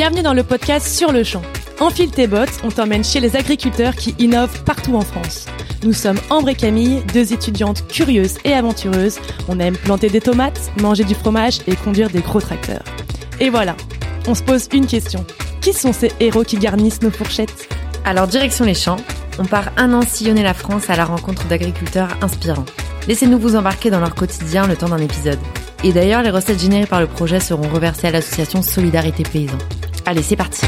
Bienvenue dans le podcast Sur le champ. Enfile tes bottes, on t'emmène chez les agriculteurs qui innovent partout en France. Nous sommes Ambre et Camille, deux étudiantes curieuses et aventureuses. On aime planter des tomates, manger du fromage et conduire des gros tracteurs. Et voilà, on se pose une question. Qui sont ces héros qui garnissent nos fourchettes? Alors direction les champs, on part un an sillonner la France à la rencontre d'agriculteurs inspirants. Laissez-nous vous embarquer dans leur quotidien le temps d'un épisode. Et d'ailleurs, les recettes générées par le projet seront reversées à l'association Solidarité Paysan. Allez, c'est parti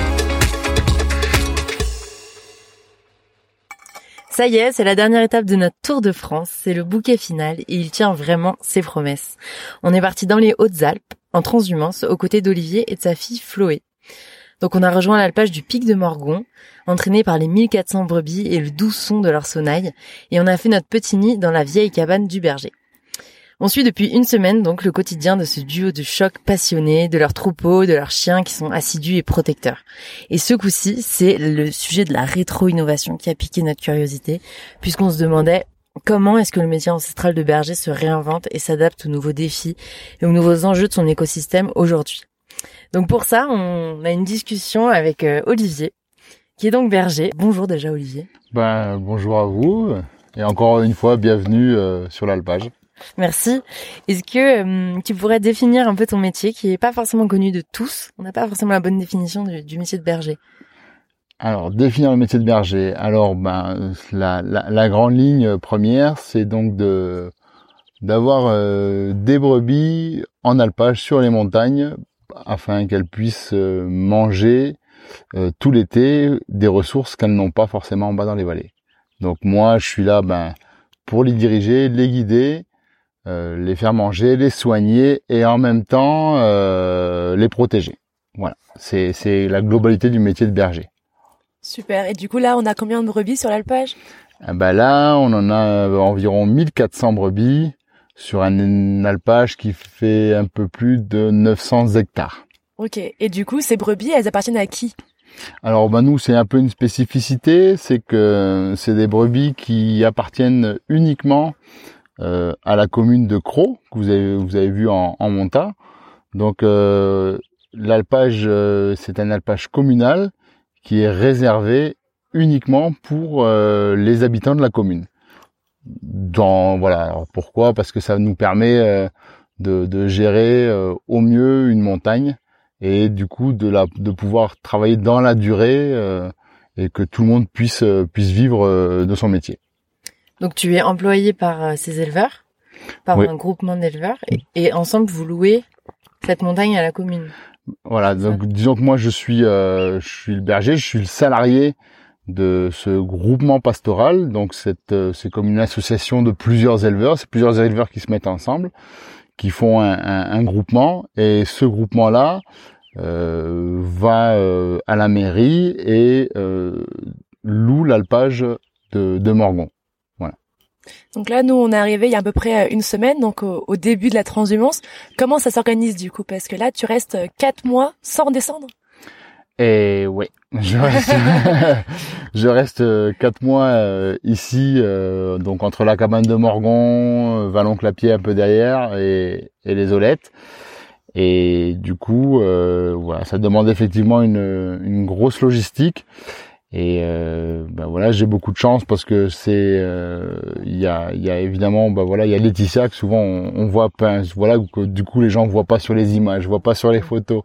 Ça y est, c'est la dernière étape de notre Tour de France, c'est le bouquet final et il tient vraiment ses promesses. On est parti dans les Hautes-Alpes, en transhumance, aux côtés d'Olivier et de sa fille Chloé. Donc on a rejoint l'alpage du pic de Morgon, entraîné par les 1400 brebis et le doux son de leur sonnaille, et on a fait notre petit nid dans la vieille cabane du berger. On suit depuis une semaine donc le quotidien de ce duo de chocs passionnés, de leurs troupeaux, de leurs chiens qui sont assidus et protecteurs. Et ce coup-ci, c'est le sujet de la rétro-innovation qui a piqué notre curiosité, puisqu'on se demandait comment est-ce que le métier ancestral de berger se réinvente et s'adapte aux nouveaux défis et aux nouveaux enjeux de son écosystème aujourd'hui. Donc pour ça, on a une discussion avec euh, Olivier, qui est donc berger. Bonjour déjà Olivier. Ben, bonjour à vous et encore une fois bienvenue euh, sur l'alpage. Merci. Est-ce que euh, tu pourrais définir un peu ton métier qui est pas forcément connu de tous? On n'a pas forcément la bonne définition du, métier de berger. Alors, définir le métier de berger. Alors, ben, la, la, grande ligne première, c'est donc de d'avoir euh, des brebis en alpage sur les montagnes afin qu'elles puissent euh, manger tout l'été des ressources qu'elles n'ont pas forcément en bas dans les vallées. Donc moi, je suis là ben, pour les diriger, les guider euh, les faire manger, les soigner et en même temps euh, les protéger. Voilà, c'est c'est la globalité du métier de berger. Super. Et du coup là, on a combien de brebis sur l'alpage? Ah bah là, on en a environ 1400 brebis sur un alpage qui fait un peu plus de 900 hectares. Ok. Et du coup, ces brebis, elles appartiennent à qui? Alors bah nous c'est un peu une spécificité, c'est que c'est des brebis qui appartiennent uniquement euh, à la commune de Cros, que vous avez, vous avez vu en, en. Donc euh, l'alpage, euh, c'est un alpage communal qui est réservé uniquement pour les habitants de la commune. Dans, voilà, pourquoi? Parce que ça nous permet de, de, gérer au mieux une montagne et du coup de, la, de pouvoir travailler dans la durée et que tout le monde puisse, puisse vivre de son métier. Donc tu es employé par euh, ces éleveurs, par un groupement d'éleveurs, et, ensemble vous louez cette montagne à la commune. Voilà, donc disons que moi je suis, euh, je suis le berger, je suis le salarié de ce groupement pastoral. Donc euh, c'est comme une association de plusieurs éleveurs, c'est plusieurs éleveurs qui se mettent ensemble, qui font un, un, groupement, et ce groupement-là euh, va à la mairie et loue l'alpage de, de Morgon. Donc là, nous, on est arrivé il y a à peu près euh, une semaine, donc au, début de la transhumance. Comment ça s'organise du coup? Parce que là, tu restes euh, quatre mois sans redescendre Et oui, je reste, je reste euh, quatre mois ici, donc entre la cabane de Morgon, Vallon-Clapier un peu derrière et, les Olettes. Et du coup, voilà, ça demande effectivement une, une grosse logistique. Et euh, ben voilà, j'ai beaucoup de chance parce que c'est euh, il y, a, y a évidemment ben voilà il y a Laetitia que souvent on, on voit pas voilà que du coup les gens voient pas sur les images, voient pas sur les photos.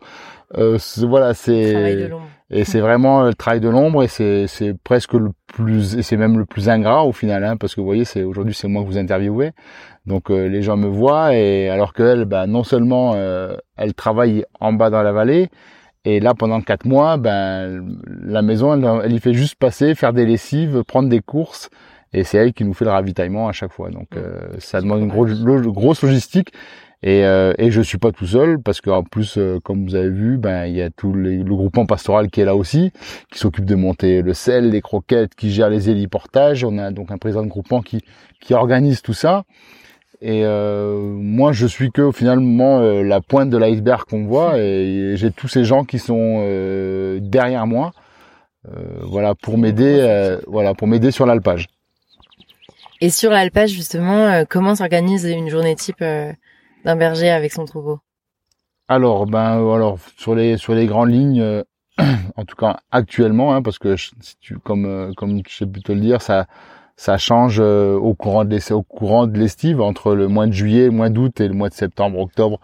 Euh, voilà c'est et c'est vraiment le travail de l'ombre et c'est c'est presque le plus et c'est même le plus ingrat au final hein, parce que vous voyez c'est aujourd'hui c'est moi que vous interviewez donc euh, les gens me voient et alors qu'elle ben non seulement euh, elle travaille en bas dans la vallée et là, pendant quatre mois, ben, la maison, elle, elle y fait juste passer, faire des lessives, prendre des courses. Et c'est elle qui nous fait le ravitaillement à chaque fois. Donc, euh, ça demande une grosse, grosse logistique. Et, euh, et je suis pas tout seul parce qu'en plus, euh, comme vous avez vu, ben il y a tout le groupement pastoral qui est là aussi, qui s'occupe de monter le sel, les croquettes, qui gère les héliportages. On a donc un président de groupement qui qui organise tout ça. Et euh, moi, je suis que finalement euh, la pointe de l'iceberg qu'on voit, et, j'ai tous ces gens qui sont euh, derrière moi, voilà, pour m'aider, voilà, pour m'aider sur l'alpage. Et sur l'alpage, justement, comment s'organise une journée type d'un berger avec son troupeau? Alors, ben, alors sur les sur les grandes lignes, en tout cas actuellement, hein, parce que si tu, comme euh, comme je sais plus te le dire, ça ça change euh, au courant de au courant de l'estive entre le mois de juillet, le mois d'août et le mois de septembre, octobre.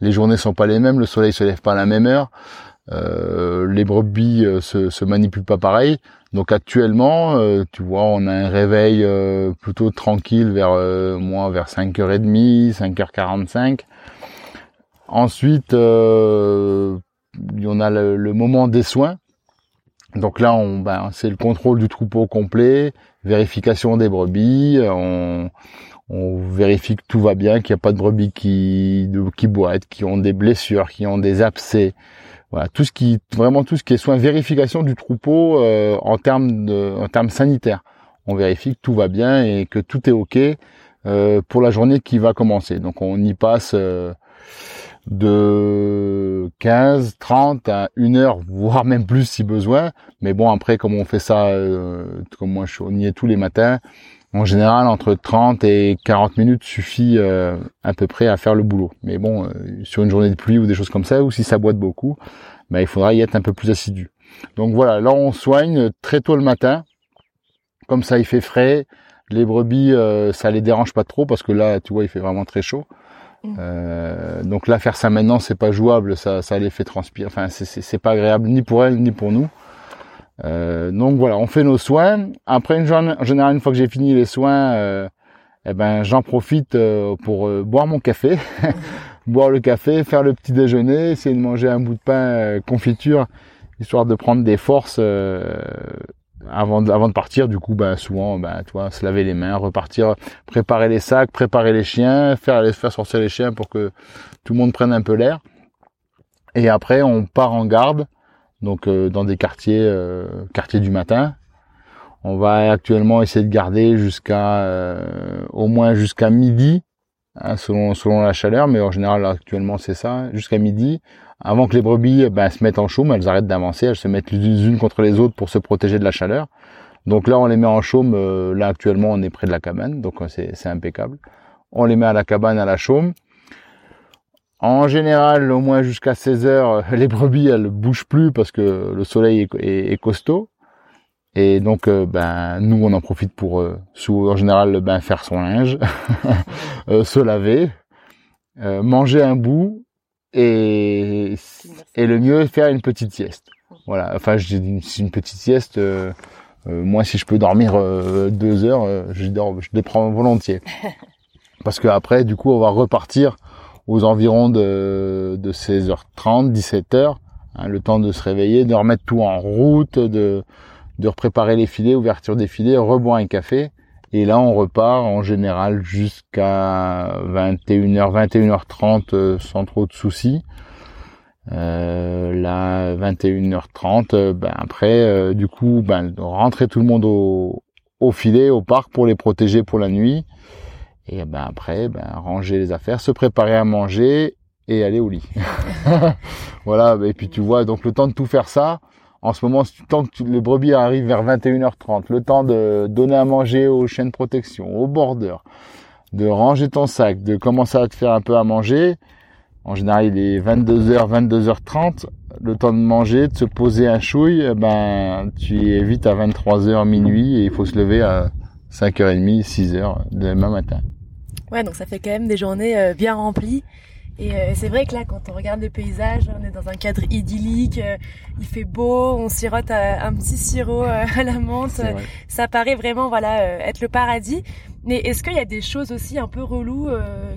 Les journées sont pas les mêmes, le soleil se lève pas à la même heure, euh, les brebis se, se manipulent pas pareil. Donc actuellement, tu vois, on a un réveil plutôt tranquille vers moi vers 5h30, 5h45. Ensuite, euh, on a le, moment des soins. Donc là, on, ben, c'est le contrôle du troupeau complet, vérification des brebis, on, vérifie que tout va bien, qu'il n'y a pas de brebis qui, qui boitent, qui ont des blessures, qui ont des abcès. Voilà, tout ce qui, vraiment tout ce qui est soin, vérification du troupeau euh, en termes de, en termes sanitaires. On vérifie que tout va bien et que tout est ok euh, pour la journée qui va commencer. Donc on y passe euh, de 15, 30 à une heure, voire même plus si besoin. Mais bon, après, comme on fait ça, euh, comme moi, je, on y tous les matins, en général, entre 30 et 40 minutes suffit euh, à peu près à faire le boulot. Mais bon, euh, sur une journée de pluie ou des choses comme ça, ou si ça boite beaucoup, ben, il faudra y être un peu plus assidu. Donc voilà, là, on soigne très tôt le matin. Comme ça, il fait frais. Les brebis, ça les dérange pas trop parce que là, tu vois, il fait vraiment très chaud. Mm. Euh, donc là, faire ça maintenant, c'est pas jouable, ça, ça les fait transpirer. Enfin, c'est pas agréable ni pour elles ni pour nous. Euh, donc voilà, on fait nos soins. Après une journée, en général, une fois que j'ai fini les soins, euh, eh ben j'en profite euh, pour euh, boire mon café, boire le café, faire le petit déjeuner, essayer de manger un bout de pain confiture, histoire de prendre des forces avant de, partir, du coup, bah, souvent, bah, se laver les mains, repartir, préparer les sacs, préparer les chiens, faire les faire sortir les chiens pour que tout le monde prenne un peu l'air. Et après, on part en garde, donc euh, dans des quartiers, euh, quartiers du matin. On va actuellement essayer de garder jusqu'à euh, au moins jusqu'à midi, hein, selon selon la chaleur, mais en général actuellement c'est ça, jusqu'à midi avant que les brebis ben, se mettent en chaume, elles arrêtent d'avancer, elles se mettent les unes contre les autres pour se protéger de la chaleur. Donc là, on les met en chaume. Euh, là, actuellement, on est près de la cabane, donc euh, c'est impeccable. On les met à la cabane, à la chaume. En général, au moins jusqu'à 16 heures, les brebis, elles bougent plus parce que le soleil est, costaud. Et donc, euh, ben, nous, on en profite pour, sous, en général, ben, faire son linge, se laver, manger un bout et, et le mieux faire une petite sieste. Voilà, enfin dis une, petite sieste. Euh, euh, moi, si je peux dormir euh, deux heures, je dors, je les prends volontiers. Parce que après, du coup, on va repartir aux environs de, de 16h30, 17h, hein, le temps de se réveiller, de remettre tout en route, de, de préparer les filets, ouverture des filets, reboire un café. Et là, on repart en général jusqu'à 21h, 21h30 sans trop de soucis. Euh, là, 21h30, euh, ben après, euh, du coup, ben rentrer tout le monde au, au filet, au parc pour les protéger pour la nuit. Et ben après, ben ranger les affaires, se préparer à manger et aller au lit. voilà. Et puis tu vois, donc le temps de tout faire ça, en ce moment, tant que les brebis arrivent vers 21h30, le temps de donner à manger aux de protection, aux bordeurs, de ranger ton sac, de commencer à te faire un peu à manger. En général, il est 22h, 22h30. Le temps de manger, de se poser un chouille, eh ben, tu es vite à 23h, minuit et il faut se lever à 5h30, 6h demain matin. Ouais, donc ça fait quand même des journées euh, bien remplies. Et euh, c'est vrai que là, quand on regarde le paysage, on est dans un cadre idyllique, euh, il fait beau, on sirote euh, un petit sirop à la menthe, ça paraît vraiment voilà être le paradis. Mais est-ce qu'il y a des choses aussi un peu reloues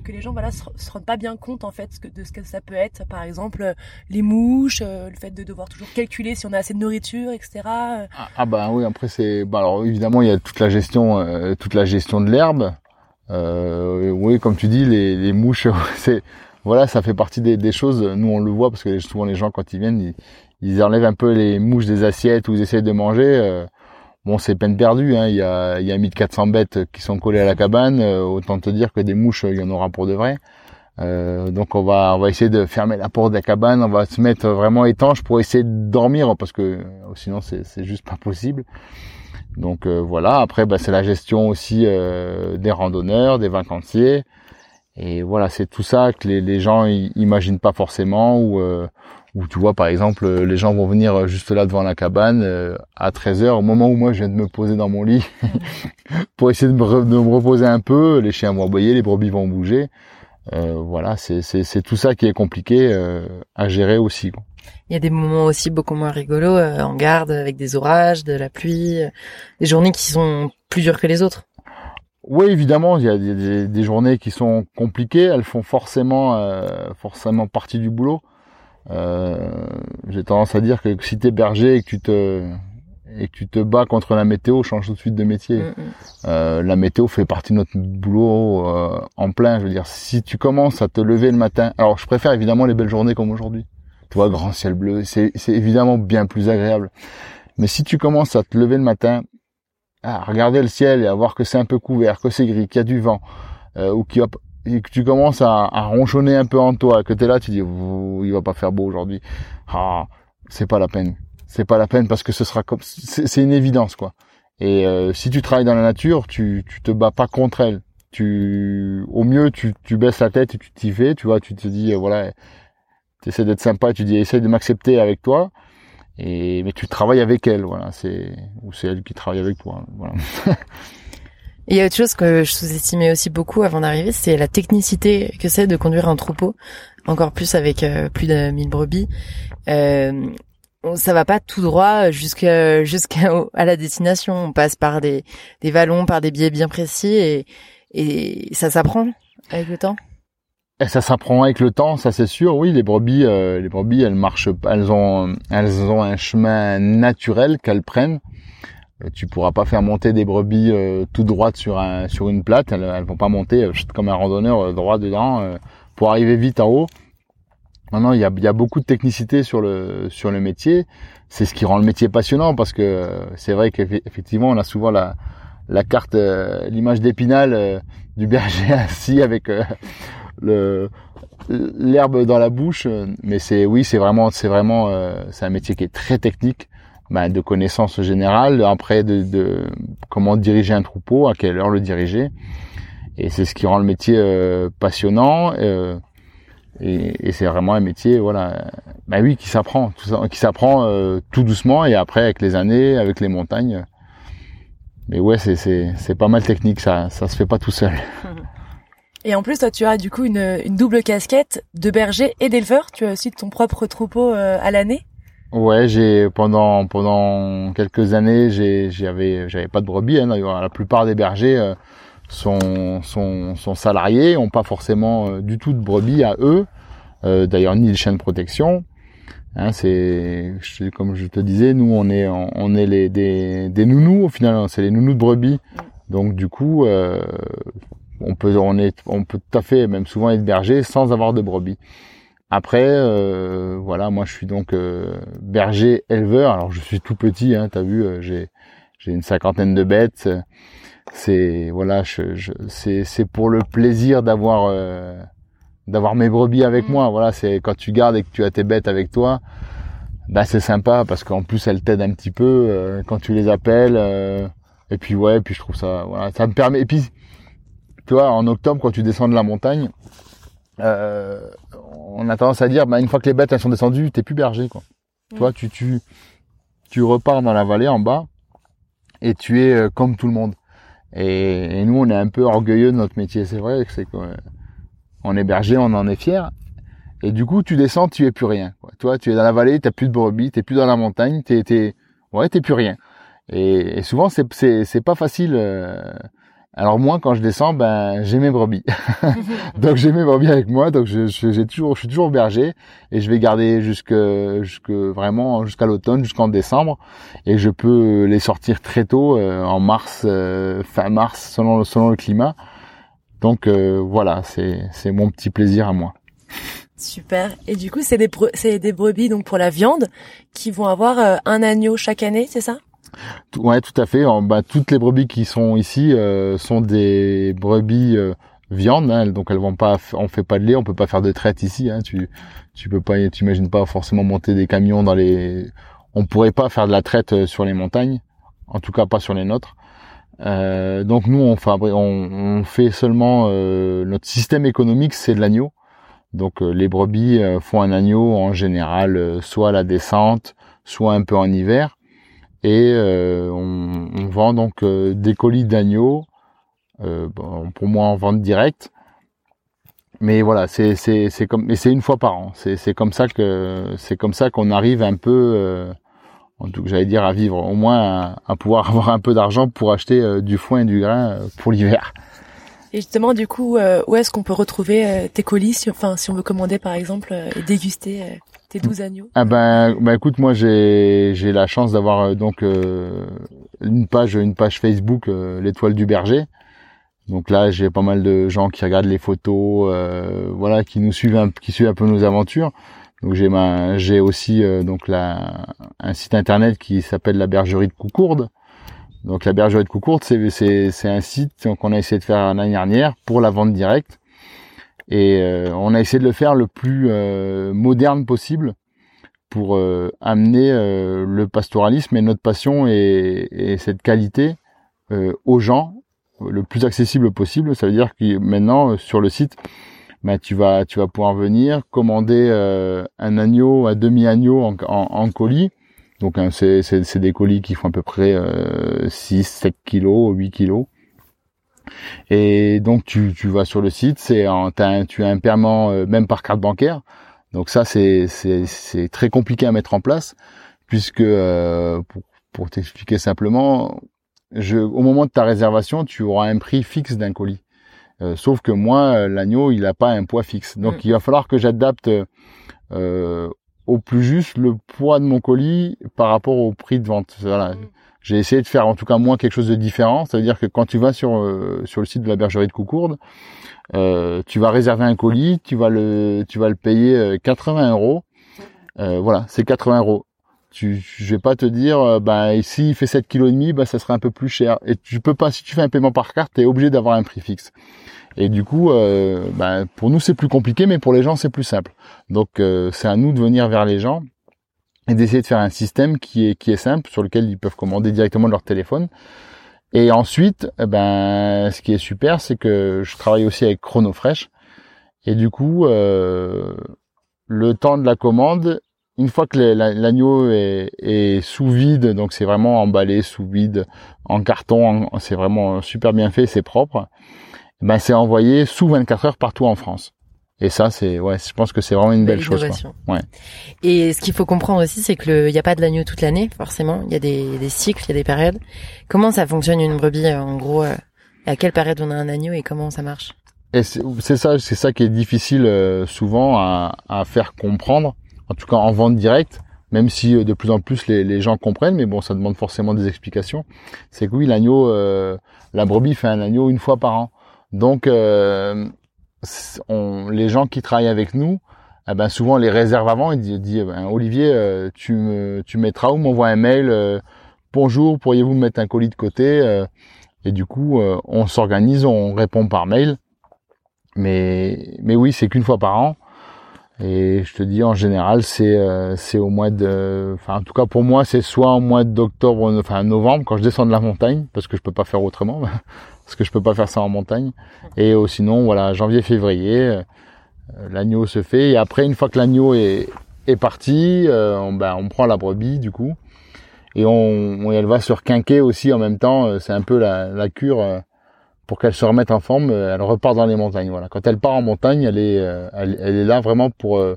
que les gens voilà se, rendent pas bien compte en fait de ce que ça peut être, par exemple les mouches, le fait de devoir toujours calculer si on a assez de nourriture, etc. Ah, ah bah oui, après c'est, bah alors évidemment il y a toute la gestion, toute la gestion de l'herbe. oui, comme tu dis, les, les mouches, c'est voilà, ça fait partie des, choses. Nous, on le voit parce que souvent les gens, quand ils viennent, ils, enlèvent un peu les mouches des assiettes ou ils essaient de manger. Euh, bon, c'est peine perdue. Hein. Il y a, il y a 1400 bêtes qui sont collées à la cabane. Euh, autant te dire que des mouches, il y en aura pour de vrai. Euh, donc on va, on va essayer de fermer la porte de la cabane. On va se mettre vraiment étanche pour essayer de dormir parce que sinon c'est, juste pas possible. Donc voilà. Après, bah, c'est la gestion aussi des randonneurs, des vacanciers. Et voilà, c'est tout ça que les, gens imaginent pas forcément ou euh, ou tu vois par exemple les gens vont venir juste là devant la cabane euh, à 13h au moment où moi je viens de me poser dans mon lit pour essayer de me, reposer un peu, les chiens vont aboyer, les brebis vont bouger. Euh, voilà, c'est c'est tout ça qui est compliqué euh, à gérer aussi. Quoi. Il y a des moments aussi beaucoup moins rigolos en garde avec des orages, de la pluie, des journées qui sont plus dures que les autres. Oui, évidemment, il y a des, des, journées qui sont compliquées. Elles font forcément, euh, forcément partie du boulot. Euh, J'ai tendance à dire que si t'es berger et que tu te et que tu te bats contre la météo, change tout de suite de métier. Mm, mm. Euh, la météo fait partie de notre boulot euh, en plein. Je veux dire, si tu commences à te lever le matin, alors je préfère évidemment les belles journées comme aujourd'hui. Tu vois, grand ciel bleu, c'est évidemment bien plus agréable. Mais si tu commences à te lever le matin à regarder le ciel et à voir que c'est un peu couvert, que c'est gris, qu'il y a du vent, euh, ou qu'il et que tu commences à, à, ronchonner un peu en toi, que tu es là, tu dis il va pas faire beau aujourd'hui. Ah, c'est pas la peine. C'est pas la peine parce que ce sera comme c'est une évidence quoi. Et euh, si tu travailles dans la nature, tu tu te bats pas contre elle. Tu au mieux tu tu baisses la tête et tu t'y fais, tu vois, tu te dis voilà, tu essaies d'être sympa, tu dis essaye de m'accepter avec toi et mais tu travailles avec elle, voilà. C'est ou c'est elle qui travaille avec toi, voilà. Il y a autre chose que je sous-estimais aussi beaucoup avant d'arriver, c'est la technicité que c'est de conduire un troupeau, encore plus avec euh, plus de 1000 brebis. Euh, ça va pas tout droit jusqu'à jusqu'à à la destination. On passe par des des vallons, par des biais bien précis et et ça s'apprend avec le temps. Et ça s'apprend avec le temps, ça c'est sûr. Oui, les brebis, euh, les brebis, elles marchent, elles ont, elles ont un chemin naturel qu'elles prennent. Euh, tu pourras pas faire monter des brebis euh, tout droites sur un, sur une plate. Elles, elles vont pas monter comme un randonneur droit dedans pour arriver vite en haut. Non, il y a, y a beaucoup de technicité sur le, sur le métier. C'est ce qui rend le métier passionnant parce que c'est vrai qu'effectivement, on a souvent la, la carte, l'image d'épinal du berger assis avec le l'herbe dans la bouche mais c'est oui c'est vraiment c'est vraiment euh, c'est un métier qui est très technique bah, de connaissances générales après de, de, comment diriger un troupeau à quelle heure le diriger. Et c'est ce qui rend le métier euh, passionnant euh, et, et c'est vraiment un métier voilà bah oui qui s'apprend qui s'apprend tout doucement et après avec les années avec les montagnes. Mais ouais c'est c'est pas mal technique ça ça se fait pas tout seul Et en plus, toi, tu as du coup une, une double casquette de berger et d'éleveur. Tu as aussi ton propre troupeau euh, à l'année. Ouais, j'ai pendant pendant quelques années, j'ai j'avais j'avais pas de brebis. Hein, la plupart des bergers euh, sont, sont sont salariés, ont pas forcément euh, du tout de brebis à eux. D'ailleurs, ni de chiens de protection. Hein, c'est comme je te disais, nous on est on est les des, des nounous au final. Hein, c'est les nounous de brebis. Donc du coup, euh, on peut on est on peut tout à fait même souvent être berger sans avoir de brebis. Après euh, voilà, moi je suis donc euh, berger éleveur. Alors je suis tout petit, hein, t'as vu, euh, j'ai j'ai une cinquantaine de bêtes. C'est voilà, je, je c'est c'est pour le plaisir d'avoir d'avoir mes brebis avec mmh. moi. Voilà, c'est quand tu gardes et que tu as tes bêtes avec toi, bah c'est sympa parce qu'en plus elles t'aident un petit peu quand tu les appelles. et puis ouais, puis je trouve ça voilà, ça me permet. Et puis tu vois, en octobre, quand tu descends de la montagne, euh, on a tendance à dire, bah, une fois que les bêtes elles sont descendues, t'es plus berger, quoi. Tu vois, tu, tu, tu repars dans la vallée en bas et tu es euh, comme tout le monde. Et, nous, on est un peu orgueilleux de notre métier, c'est vrai, c'est qu'on est berger, on en est fier. Et du coup, tu descends, tu es plus rien. Quoi. Toi, tu es dans la vallée, t'as plus de brebis, t'es plus dans la montagne, t'es, t'es, ouais, t'es plus rien. Et, souvent, c'est, c'est, c'est pas facile. Euh, alors moi, quand je descends, ben j'ai mes brebis. donc j'ai mes brebis avec moi, donc je, toujours, suis toujours berger et je vais garder jusque, vraiment jusqu'à l'automne, jusqu'en décembre, et je peux les sortir très tôt, euh, en mars, euh, fin mars, selon le climat. Donc euh, voilà, c'est mon petit plaisir à moi. Super. Et du coup, c'est des c'est des brebis donc pour la viande qui vont avoir un agneau chaque année, c'est ça? Ouais, tout à fait. Bah, toutes les brebis qui sont ici euh, sont des brebis euh, viande, hein, donc elles vont pas, on fait pas de lait, on peut pas faire de traite ici. Hein, tu, tu peux pas, tu imagines pas forcément monter des camions dans les, on pourrait pas faire de la traite euh, sur les montagnes, en tout cas pas sur les nôtres. Euh, donc nous, on, on, fait seulement notre système économique, c'est de l'agneau. Donc les brebis font un agneau en général, soit à la descente, soit un peu en hiver, et on, on, vend donc des colis d'agneau. Bon, pour moi, en vente directe mais voilà, c'est c'est c'est comme mais c'est une fois par an. C'est c'est comme ça que c'est comme ça qu'on arrive un peu euh, en tout j'allais dire à vivre au moins à, pouvoir avoir un peu d'argent pour acheter euh, du foin et du grain euh, pour l'hiver. Et justement du coup où est-ce qu'on peut retrouver tes colis si enfin si on veut commander par exemple et déguster tes 12 agneaux Ah ben bah écoute moi j'ai j'ai la chance d'avoir donc une page une page Facebook l'étoile du berger donc là, j'ai pas mal de gens qui regardent les photos, euh, voilà, qui nous suivent, un, qui suivent un peu nos aventures. Donc j'ai ma, j'ai aussi euh, donc la, un site internet qui s'appelle la Bergerie de Coucourde. Donc la Bergerie de Coucourde, c'est c'est c'est un site qu'on a essayé de faire l'année dernière pour la vente directe. Et euh, on a essayé de le faire le plus moderne possible pour amener le pastoralisme et notre passion et, et cette qualité aux gens le plus accessible possible. Ça veut dire que maintenant euh, sur le site, bah, tu vas tu vas pouvoir venir commander euh, un agneau, un demi agneau en, en, colis. Donc hein, c'est des colis qui font à peu près euh, 6, 7 kilos, 8 kilos. Et donc tu, tu vas sur le site, c'est tu as un paiement euh, même par carte bancaire. Donc ça c'est c'est très compliqué à mettre en place puisque pour, pour t'expliquer simplement, je, au moment de ta réservation, tu auras un prix fixe d'un colis. Euh, sauf que moi, euh, l'agneau, il n'a pas un poids fixe. Donc, mm. il va falloir que j'adapte euh, au plus juste le poids de mon colis par rapport au prix de vente. Voilà. Mm. J'ai essayé de faire en tout cas moins quelque chose de différent. C'est-à-dire que quand tu vas sur sur le site de la bergerie de Coucourde, tu vas réserver un colis, tu vas le tu vas le payer 80 euros. voilà, c'est 80 euros tu, je vais pas te dire, euh, bah, ici il fait 7 kg demi, bah, ça serait un peu plus cher. Et tu peux pas, si tu fais un paiement par carte, tu es obligé d'avoir un prix fixe. Et du coup, euh, bah, pour nous c'est plus compliqué, mais pour les gens c'est plus simple. Donc euh, c'est à nous de venir vers les gens et d'essayer de faire un système qui est qui est simple, sur lequel ils peuvent commander directement leur téléphone. Et ensuite, eh ben, ce qui est super, c'est que je travaille aussi avec Chronofresh. Et du coup, euh, le temps de la commande, une fois que l'agneau est, sous vide, donc c'est vraiment emballé sous vide en carton, c'est vraiment super bien fait, c'est propre. Ben c'est envoyé sous 24 heures partout en France. Et ça, c'est ouais, je pense que c'est vraiment une belle, chose. Ouais. Et ce qu'il faut comprendre aussi, c'est que il n'y a pas de l'agneau toute l'année, forcément. Il y a des, des cycles, il y a des périodes. Comment ça fonctionne une brebis euh, En gros, euh, à quelle période on a un agneau et comment ça marche? Et c'est ça, c'est ça qui est difficile euh, souvent à, à faire comprendre en tout cas en vente directe, même si euh, de plus en plus les, gens comprennent, mais bon, ça demande forcément des explications. C'est que oui, l'agneau, euh, la brebis fait un agneau une fois par an. Donc, euh, les gens qui travaillent avec nous, eh ben souvent on les réserve avant. Ils disent, eh ben, Olivier, tu me, tu mettras ou m'envoie un mail. Bonjour, pourriez-vous me mettre un colis de côté Et du coup, on s'organise, on répond par mail. Mais, mais oui, c'est qu'une fois par an. Et je te dis en général c'est euh, c'est au mois de enfin en tout cas pour moi c'est soit au mois d'octobre enfin novembre quand je descends de la montagne parce que je peux pas faire autrement parce que je peux pas faire ça en montagne et euh, sinon voilà janvier février euh, l'agneau se fait et après une fois que l'agneau est parti on, ben, on prend la brebis du coup et on, elle va se requinquer aussi en même temps c'est un peu la, cure pour qu'elle se remette en forme, euh, elle repart dans les montagnes. Voilà. Quand elle part en montagne, elle est, euh, elle, est là vraiment pour, euh,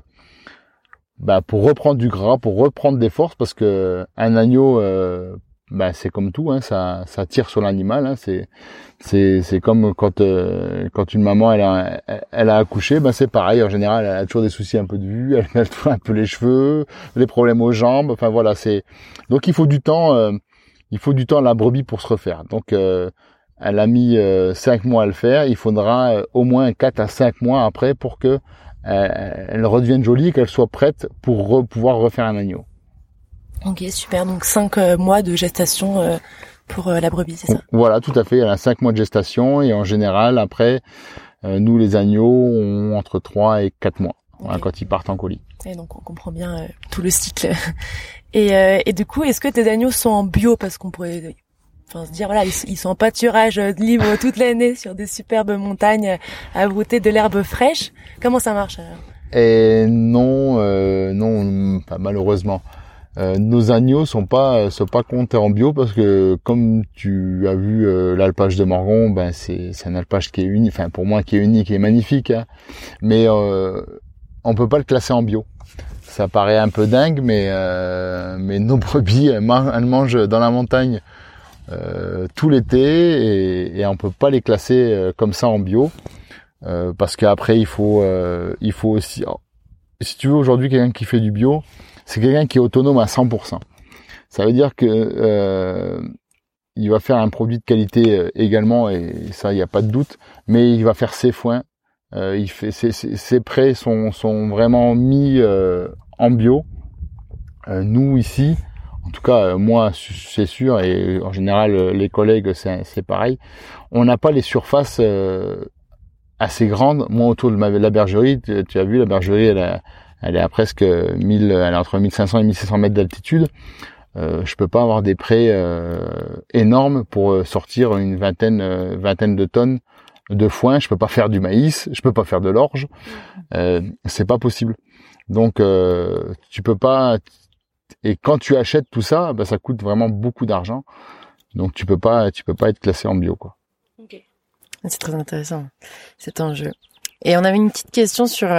bah, pour reprendre du gras, pour reprendre des forces, parce que un agneau, bah, c'est comme tout, hein, ça, ça tire sur l'animal. Hein, c'est, c'est, c'est comme quand, quand une maman elle a, elle a accouché, bah, c'est pareil. En général, elle a toujours des soucis un peu de vue, elle a toujours un peu les cheveux, les problèmes aux jambes. Enfin voilà, c'est donc il faut du temps. il faut du temps à la brebis pour se refaire. Donc elle a mis euh, 5 mois à le faire, il faudra euh, au moins 4 à 5 mois après pour que euh, elle redevienne jolie, qu'elle soit prête pour pouvoir refaire un agneau. Ok, super. Donc 5 euh, mois de gestation pour la brebis, c'est ça? Voilà, tout à fait. Elle a 5 mois de gestation et en général, après, nous les agneaux ont entre 3 et 4 mois quand ils partent en colis. Et donc on comprend bien tout le cycle. Et, et du coup, est-ce que tes agneaux sont en bio? Parce qu'on pourrait enfin se dire voilà ils, sont en pâturage libre toute l'année sur des superbes montagnes à brouter de l'herbe fraîche. Comment ça marche alors? Et non, non, pas malheureusement. Euh, nos agneaux sont pas sont pas comptés en bio parce que comme tu as vu euh, l'alpage de Morgon, ben c'est c'est un alpage qui est unique, enfin pour moi qui est unique et magnifique, hein. mais euh, on peut pas le classer en bio. Ça paraît un peu dingue, mais euh, mais nos brebis elles, mangent dans la montagne tout l'été et, et on peut pas les classer comme ça en bio parce qu'après il faut il faut aussi si tu veux aujourd'hui quelqu'un qui fait du bio c'est quelqu'un qui est autonome à 100%. Ça veut dire que euh, il va faire un produit de qualité euh, également, et ça, il n'y a pas de doute, mais il va faire ses foins. Euh, il fait ses, ses, prêts sont, sont vraiment mis euh, en bio. Euh, nous ici, en tout cas moi c'est sûr, et en général les collègues c'est pareil, on n'a pas les surfaces assez grandes. Moi autour de ma, la bergerie, tu, tu, as vu la bergerie, elle a, elle est à presque 1000, elle est entre 1500 et 1600 mètres d'altitude. Euh, je peux pas avoir des prés euh, énormes pour euh, sortir une vingtaine, euh, vingtaine de tonnes de foin. Je peux pas faire du maïs, je peux pas faire de l'orge. Euh, c'est pas possible. Donc euh, tu peux pas. Et quand tu achètes tout ça, bah, ça coûte vraiment beaucoup d'argent. Donc tu peux pas, tu peux pas être classé en bio quoi. C'est très intéressant cet enjeu. Et on avait une petite question sur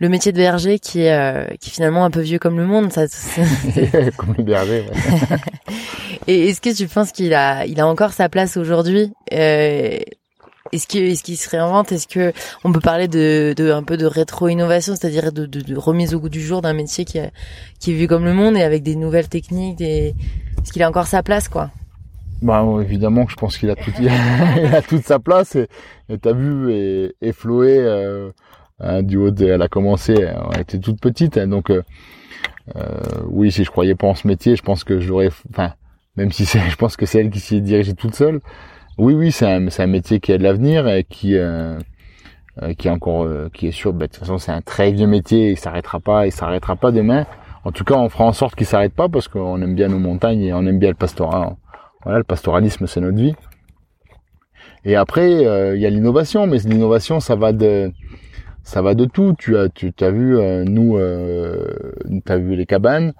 le métier de berger qui est euh, qui est finalement un peu vieux comme le monde ça comme le berger ouais. et est-ce que tu penses qu'il a il a encore sa place aujourd'hui euh, est-ce que est-ce qu'il se réinvente est-ce que on peut parler de, de un peu de rétro innovation c'est-à-dire de, de, de, remise au goût du jour d'un métier qui qui est vu comme le monde et avec des nouvelles techniques des est-ce qu'il a encore sa place quoi? Bah évidemment je pense qu'il a tout il a toute sa place et t'as vu et, et Floé euh, Hein, du haut, elle a commencé, elle était toute petite, hein, donc euh, euh, oui, si je croyais pas en ce métier, je pense que j'aurais, enfin, même si c'est, je pense que c'est elle qui s'y est dirigée toute seule. Oui, oui, c'est un, un métier qui a de l'avenir et qui, euh, euh qui est encore, euh, qui est sûr. Bah, de toute façon, c'est un très vieux métier, il s'arrêtera pas, il s'arrêtera pas demain. En tout cas, on fera en sorte qu'il s'arrête pas parce qu'on aime bien nos montagnes et on aime bien le pastorat. Voilà, le pastoralisme, c'est notre vie. Et après, il y a l'innovation, mais l'innovation, ça va de ça va de tout. Tu as, tu as vu, euh, nous, euh, tu as vu les cabanes.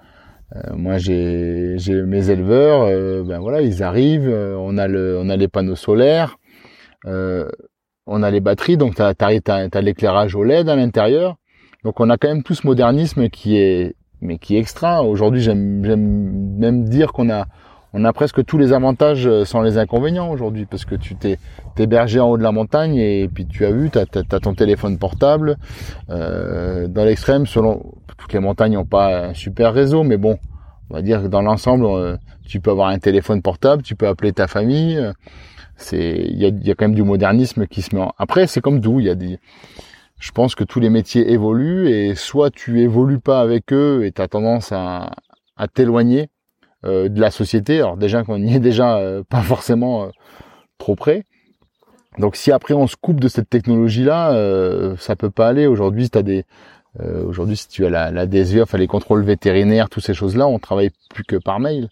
Euh, moi, j'ai, j'ai mes éleveurs. Euh, ben voilà, ils arrivent. on a le, on a les panneaux solaires. on a les batteries. Donc, t'as, t'as, t'as, l'éclairage au LED à l'intérieur. Donc, on a quand même tout ce modernisme qui est, mais qui est extra. Aujourd'hui, j'aime même dire qu'on a, on a presque tous les avantages euh, sans les inconvénients aujourd'hui parce que tu t'es hébergé en haut de la montagne et puis tu as vu, tu as, ton téléphone portable. Euh, dans l'extrême, selon toutes les montagnes n'ont pas un super réseau, mais bon, on va dire que dans l'ensemble, euh, tu peux avoir un téléphone portable, tu peux appeler ta famille. C'est, il y a, quand même du modernisme qui se met. En... Après, c'est comme d'où il y a des. Je pense que tous les métiers évoluent et soit tu évolues pas avec eux et tu as tendance à, t'éloigner de la société. Alors déjà qu'on n'y est déjà euh, pas forcément euh, trop près. Donc si après on se coupe de cette technologie-là, ça peut pas aller. Aujourd'hui, si des aujourd'hui si tu as la, la DSV, enfin les contrôles vétérinaires, toutes ces choses-là, on travaille plus que par mail.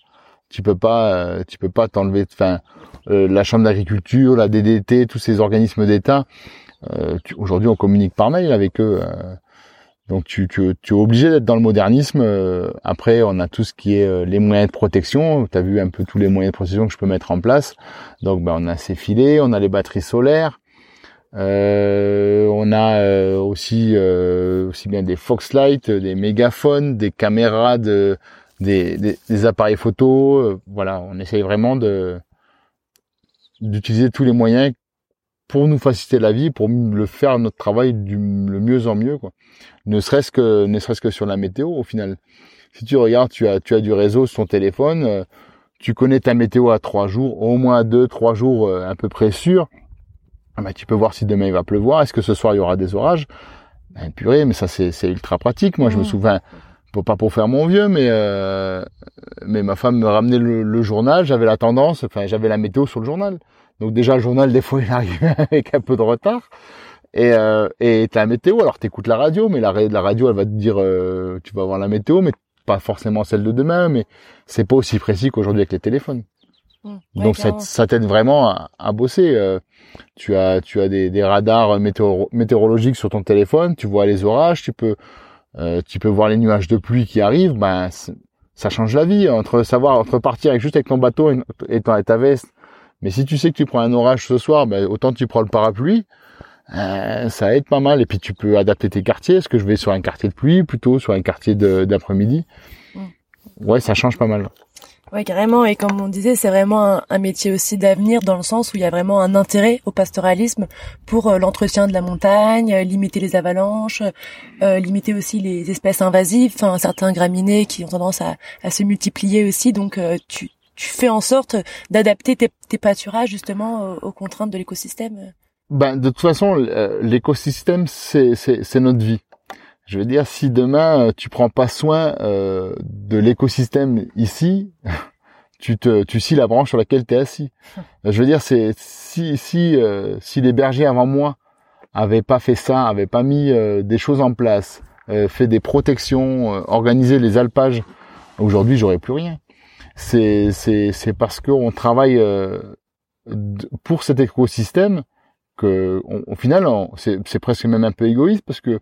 Tu peux pas, tu peux pas t'enlever. Enfin, la chambre d'agriculture, la DDT, tous ces organismes d'État. aujourd'hui, on communique par mail avec eux. Donc tu, tu, tu es obligé d'être dans le modernisme. Euh, après, on a tout ce qui est euh, les moyens de protection. Tu as vu un peu tous les moyens de protection que je peux mettre en place. Donc ben, on a ces filets, on a les batteries solaires. Euh, on a aussi aussi bien des Foxlight, des mégaphones, des caméras, de, des, des, des appareils photo. voilà, on essaye vraiment de d'utiliser tous les moyens pour nous faciliter la vie, pour le faire notre travail du le mieux en mieux, quoi. Ne serait-ce que, ne serait-ce que sur la météo, au final. Si tu regardes, tu as, tu as du réseau sur ton téléphone, euh, tu connais ta météo à trois jours, au moins deux, trois jours euh, à peu près sûr. Ah bah, tu peux voir si demain il va pleuvoir, est-ce que ce soir il y aura des orages? Ben, purée, mais ça c'est, c'est ultra pratique. Moi, je me souviens, pour, pas pour faire mon vieux, mais euh, mais ma femme me ramenait le, le journal, j'avais la tendance, enfin j'avais la météo sur le journal. Donc déjà le journal des fois il arrive avec un peu de retard. Et euh, et la météo, alors t'écoutes la radio, mais la, la radio elle va te dire euh, tu vas voir la météo, mais pas forcément celle de demain, mais c'est pas aussi précis qu'aujourd'hui avec les téléphones. Mmh. Donc ça, ça t'aide vraiment à, à bosser. euh, tu as tu as des, des radars météo- météorologiques sur ton téléphone, tu vois les orages, tu peux euh, tu peux voir les nuages de pluie qui arrivent. Ben ça change la vie entre savoir entre partir avec, juste avec ton bateau et, et ta veste. Mais si tu sais que tu prends un orage ce soir, ben autant tu prends le parapluie. Euh, ça aide pas mal et puis tu peux adapter tes quartiers. Est-ce que je vais sur un quartier de pluie plutôt sur un quartier d'après-midi? Ouais, ça change pas mal. Oui, carrément. Et comme on disait, c'est vraiment un, un métier aussi d'avenir dans le sens où il y a vraiment un intérêt au pastoralisme pour euh, l'entretien de la montagne, euh, limiter les avalanches, euh, limiter aussi les espèces invasives, enfin certains graminées qui ont tendance à, à se multiplier aussi. Donc tu, tu fais en sorte d'adapter tes, tes pâturages justement aux, aux contraintes de l'écosystème. Ben, de toute façon, euh, l'écosystème, c'est, notre vie. Je veux dire, si demain euh, tu prends pas soin euh, de l'écosystème ici, tu te, tu scies la branche sur laquelle tu es assis. Euh, Je veux dire, c'est si si euh, si les bergers avant moi avaient pas fait ça, avaient pas mis euh, des choses en place, euh, fait des protections, euh, organisé les alpages, aujourd'hui j'aurais plus rien. C'est c'est c'est parce qu'on travaille euh, pour cet écosystème que au final c'est c'est presque même un peu égoïste parce que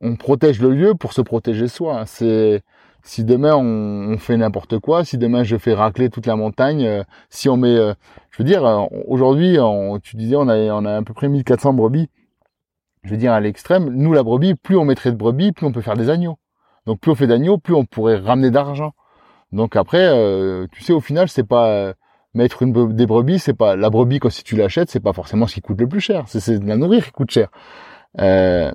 on protège le lieu pour se protéger soi. C'est si demain on, fait n'importe quoi, si demain je fais racler toute la montagne, euh, si on met, euh, je veux dire, aujourd'hui, tu disais on a on a à peu près 1400 brebis. Je veux dire à l'extrême, nous la brebis, plus on mettrait de brebis, plus on peut faire des agneaux. Donc plus on fait d'agneaux, plus on pourrait ramener d'argent. Donc après, euh, tu sais, au final, c'est pas euh, mettre une des brebis, c'est pas la brebis quand si tu l'achètes, c'est pas forcément ce qui coûte le plus cher. C'est la nourrir qui coûte cher. Euh,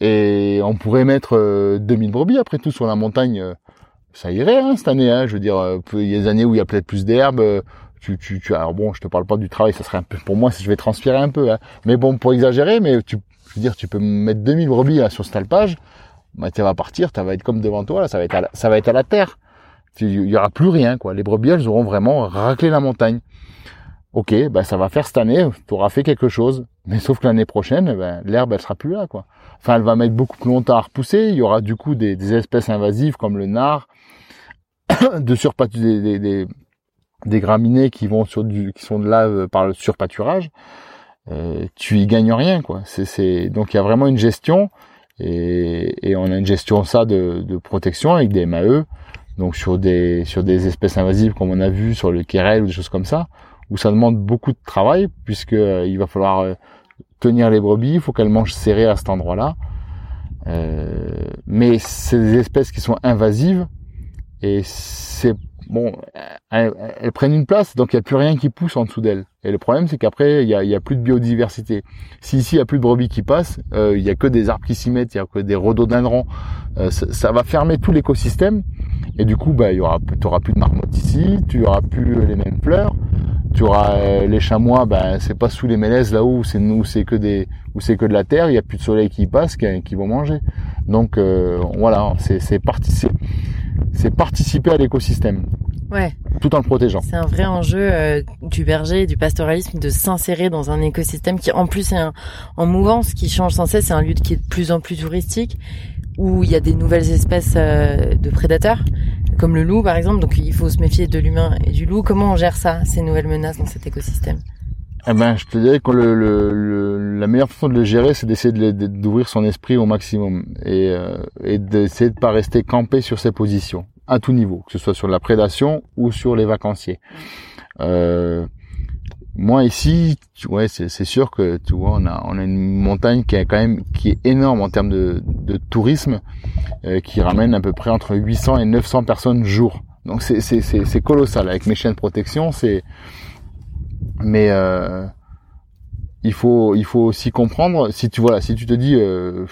et on pourrait mettre euh, 2000 brebis après tout sur la montagne. euh, ça irait hein, cette année. Hein, je veux dire, euh, il y a des années où il y a peut-être plus d'herbe. euh, tu, tu, tu, alors bon, je te parle pas du travail, ça serait un peu pour moi si je vais transpirer un peu. Hein. Mais bon, pour exagérer, mais tu, je veux dire, tu peux mettre 2000 brebis là, sur cet alpage. Bah, tu vas partir, ça va être comme devant toi, là, ça va être à ça va être à la terre. Il y aura plus rien, quoi. Les brebis, elles auront vraiment raclé la montagne. Ok, bah ça va faire cette année, tu auras fait quelque chose. Mais sauf que l'année prochaine, ben, l'herbe, elle sera plus là, quoi. Enfin, elle va mettre beaucoup plus longtemps à repousser. Il y aura du coup des, espèces invasives comme le nard, de des, des, des, graminées qui vont sur du, qui sont de là par le surpâturage. Euh, tu y gagnes rien, quoi. C'est, donc il y a vraiment une gestion et, et on a une gestion ça de, de protection avec des MAE, donc sur des sur des espèces invasives comme on a vu sur le querelle ou des choses comme ça, où ça demande beaucoup de travail puisque euh, il va falloir euh, tenir les brebis, il faut qu'elles mangent serrées à cet endroit-là. Euh, mais c'est des espèces qui sont invasives et c'est bon, elles, prennent une place, donc il n'y a plus rien qui pousse en dessous d'elles. Et le problème, c'est qu'après, il y a, y a plus de biodiversité. Si ici, il y a plus de brebis qui passent, euh, il y a que des arbres qui s'y mettent, il y a que des rhododendrons. Ça va fermer tout l'écosystème. Et du coup, bah, il y aura, tu auras plus de marmottes ici, tu auras plus les mêmes fleurs. Tu auras euh, les chamois, ben c'est pas sous les mélèzes là-haut, c'est nous, c'est que des, où c'est que de la terre, il y a plus de soleil qui passe, qui, qui vont manger. Donc euh, voilà, c'est c'est parti- c'est participer à l'écosystème Ouais, tout en le protégeant. c'est un vrai enjeu euh, du berger et du pastoralisme de s'insérer dans un écosystème qui en plus est un- en mouvance, qui change sans cesse. C'est un lieu qui est de plus en plus touristique, où il y a des nouvelles espèces euh, de prédateurs, comme le loup par exemple. Donc il faut se méfier de l'humain et du loup. Comment on gère ça, ces nouvelles menaces dans cet écosystème? Eh ben, je te dirais que le, le, le- la meilleure façon de le gérer, c'est d'essayer de les- de- d'ouvrir son esprit au maximum et, euh, et d'essayer de pas rester campé sur ses positions à tout niveau, que ce soit sur la prédation ou sur les vacanciers. Euh, moi ici, c'est sûr que tu vois, on a on a une montagne qui est quand même qui est énorme en termes de, de tourisme, euh, qui ramène à peu près entre 800 et 900 personnes jour. Donc c'est colossal avec mes chiens de protection, c'est mais euh, il faut il faut aussi comprendre si tu voilà si tu te dis euh,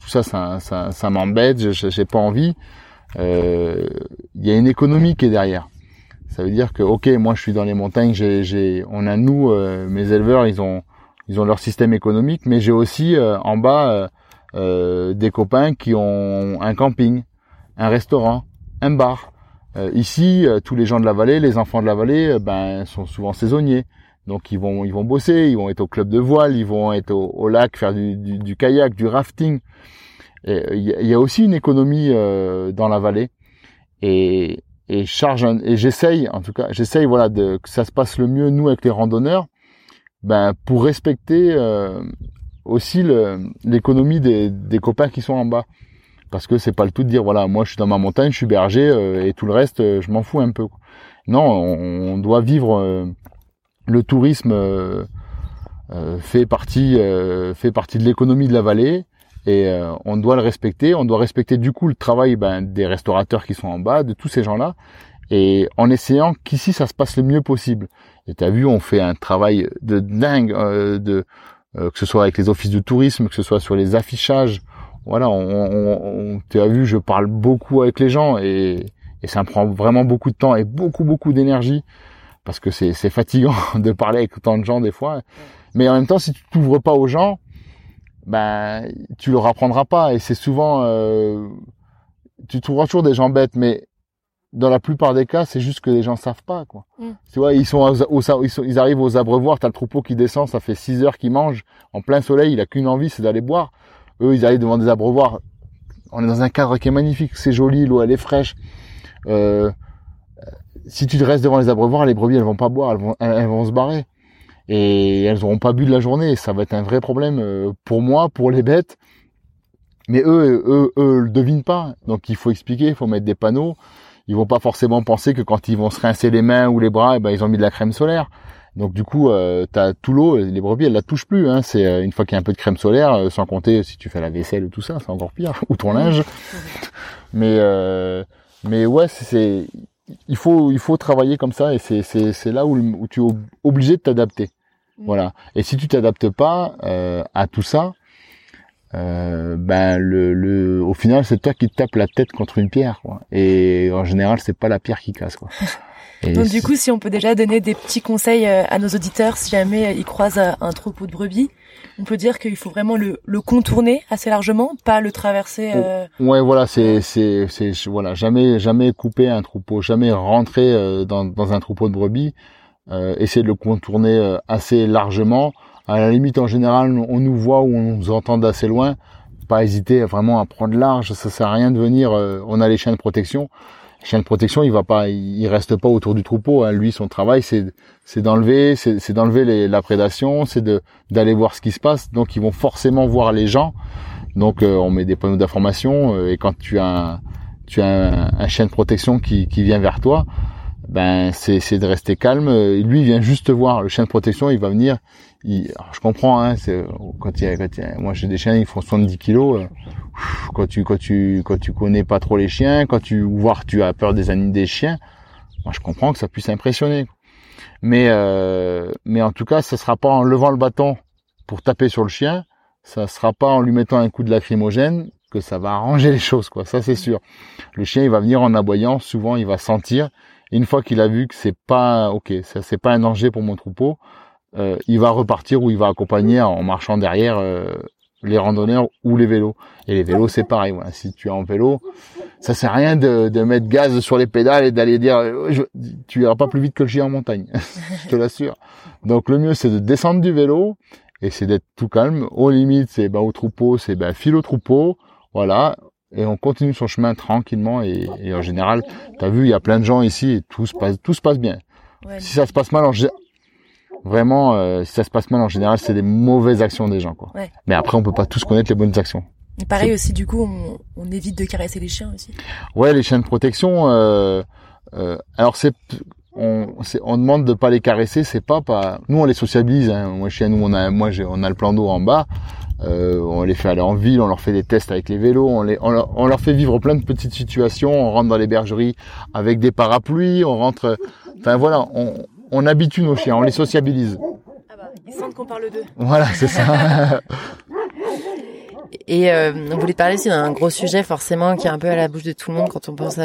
tout ça ça ça, ça m'embête j'ai pas envie euh, il y a une économie qui est derrière ça veut dire que ok moi je suis dans les montagnes j'ai j'ai on a nous euh, mes éleveurs ils ont ils ont leur système économique mais j'ai aussi euh, en bas euh, euh, des copains qui ont un camping un restaurant un bar. Euh, ici euh, tous les gens de la vallée les enfants de la vallée ben sont souvent saisonniers. Donc ils vont ils vont bosser, ils vont être au club de voile, ils vont être au, au lac faire du, du, du kayak, du rafting. Il y, y a aussi une économie dans la vallée. Et, et charge et j'essaye en tout cas j'essaye voilà de que ça se passe le mieux nous avec les randonneurs ben pour respecter euh, aussi l'économie des, des copains qui sont en bas. Parce que c'est pas le tout de dire voilà moi je suis dans ma montagne je suis berger euh, et tout le reste euh, je m'en fous un peu non on, doit vivre le tourisme fait partie fait partie de l'économie de la vallée et euh, on doit le respecter. On doit respecter du coup le travail ben, des restaurateurs qui sont en bas, de tous ces gens-là, et en essayant qu'ici ça se passe le mieux possible. Et t'as vu, on fait un travail de dingue, euh, de euh, que ce soit avec les offices de tourisme, que ce soit sur les affichages. Voilà, on, on, on t'as vu, je parle beaucoup avec les gens et, et ça me prend vraiment beaucoup de temps et beaucoup beaucoup d'énergie parce que c'est fatigant de parler avec autant de gens des fois. Mais en même temps, si tu t'ouvres pas aux gens, ben tu leur apprendras pas. Et c'est souvent euh, tu trouveras toujours des gens bêtes mais dans la plupart des cas c'est juste que les gens savent pas quoi. Mm. tu vois ils sont, au, ils, sont ils arrivent aux abreuvoirs t'as le troupeau qui descend ça fait 6 heures qu'ils mangent. En plein soleil il a qu'une envie c'est d'aller boire. Eux ils arrivent devant des abreuvoirs. On est dans un cadre qui est magnifique. C'est joli l'eau elle est fraîche. Euh, si tu restes devant les abreuvoirs les brebis elles vont pas boire. Elles vont elles vont se barrer et elles auront pas bu de la journée. Ça va être un vrai problème euh, pour moi, pour les bêtes. Mais eux, eux, eux, le devinent pas. Donc il faut expliquer, il faut mettre des panneaux. Ils vont pas forcément penser que quand ils vont se rincer les mains ou les bras, eh ben ils ont mis de la crème solaire. Donc du coup, euh, t'as tout l'eau, les brebis elles la touchent plus. Hein. C'est euh, une fois qu'il y a un peu de crème solaire, euh, sans compter si tu fais la vaisselle ou tout ça, c'est encore pire, ou ton linge. mais mais ouais, c'est il faut il faut travailler comme ça et c'est c'est là où, où tu es obligé de t'adapter. Voilà. Et si tu t'adaptes pas euh, à tout ça, euh, ben le, le, au final c'est toi qui te tapes la tête contre une pierre. Quoi. Et en général c'est pas la pierre qui casse. Quoi. Donc du coup, si on peut déjà donner des petits conseils euh, à nos auditeurs, si jamais ils croisent un troupeau de brebis, on peut dire qu'il faut vraiment le, le, contourner assez largement, pas le traverser. Euh... Ouais, voilà, c'est c'est c'est voilà, jamais jamais couper un troupeau, jamais rentrer euh, dans, dans un troupeau de brebis euh, essayer de le contourner euh, assez largement. À la limite, en général, on nous voit ou on nous entend d'assez loin. Pas hésiter vraiment à prendre large. Ça sert à rien de venir. Euh, on a les chiens de protection. Les chiens de protection, il va pas, il reste pas autour du troupeau. Hein. Lui, son travail, c'est c'est d'enlever, c'est d'enlever la prédation, c'est de d'aller voir ce qui se passe. Donc, ils vont forcément voir les gens. Donc, on met des panneaux d'information. et quand tu as un, tu as un, chien de protection qui, qui vient vers toi, ben c'est de rester calme. Lui, il vient juste voir. Le chien de protection, il va venir. Il, je comprends. Hein, c'est quand il quand il moi j'ai des chiens, ils font 70 kilos. Euh, quand tu quand tu quand tu connais pas trop les chiens, quand tu voir tu as peur des animaux des chiens, moi je comprends que ça puisse impressionner. Mais euh, mais en tout cas, ça sera pas en levant le bâton pour taper sur le chien. Ça sera pas en lui mettant un coup de lacrymogène que ça va arranger les choses, quoi. Ça c'est sûr. Le chien, il va venir en aboyant. Souvent, il va sentir une fois qu'il a vu que c'est pas ok, ça c'est pas un danger pour mon troupeau, il va repartir ou il va accompagner en marchant derrière euh, les randonneurs ou les vélos. Et les vélos c'est pareil. Si tu es en vélo, ça sert à rien de, mettre gaz sur les pédales et d'aller dire euh, tu iras pas plus vite que le chien en montagne. je te l'assure. Donc le mieux c'est de descendre du vélo et c'est d'être tout calme. Au limite c'est bah, au troupeau, c'est bah, file au troupeau. Voilà, et on continue son chemin tranquillement et, et en général, tu as vu, il y a plein de gens ici et tout se passe, tout se passe bien. si ça se passe mal, en vraiment, euh, si ça se passe mal en général, c'est des mauvaises actions des gens, quoi. Mais après, on peut pas tous connaître les bonnes actions. Et pareil aussi, du coup, on, on, évite de caresser les chiens aussi. Ouais, les chiens de protection. Euh, euh, alors c'est on, on demande de pas les caresser, c'est pas pas. Nous on les sociabilise. Hein. Moi chez nous on a, moi j'ai, on a le plan d'eau en bas. Euh, on les fait aller en ville, on leur fait des tests avec les vélos, on, les, on, leur, fait vivre plein de petites situations. On rentre dans les bergeries avec des parapluies, on rentre. Enfin voilà, on, on habitue nos chiens, on les sociabilise. Ah bah, ils sentent qu'on parle d'eux. Voilà, c'est ça. Et euh, on voulait parler aussi d'un gros sujet forcément qui est un peu à la bouche de tout le monde quand on pense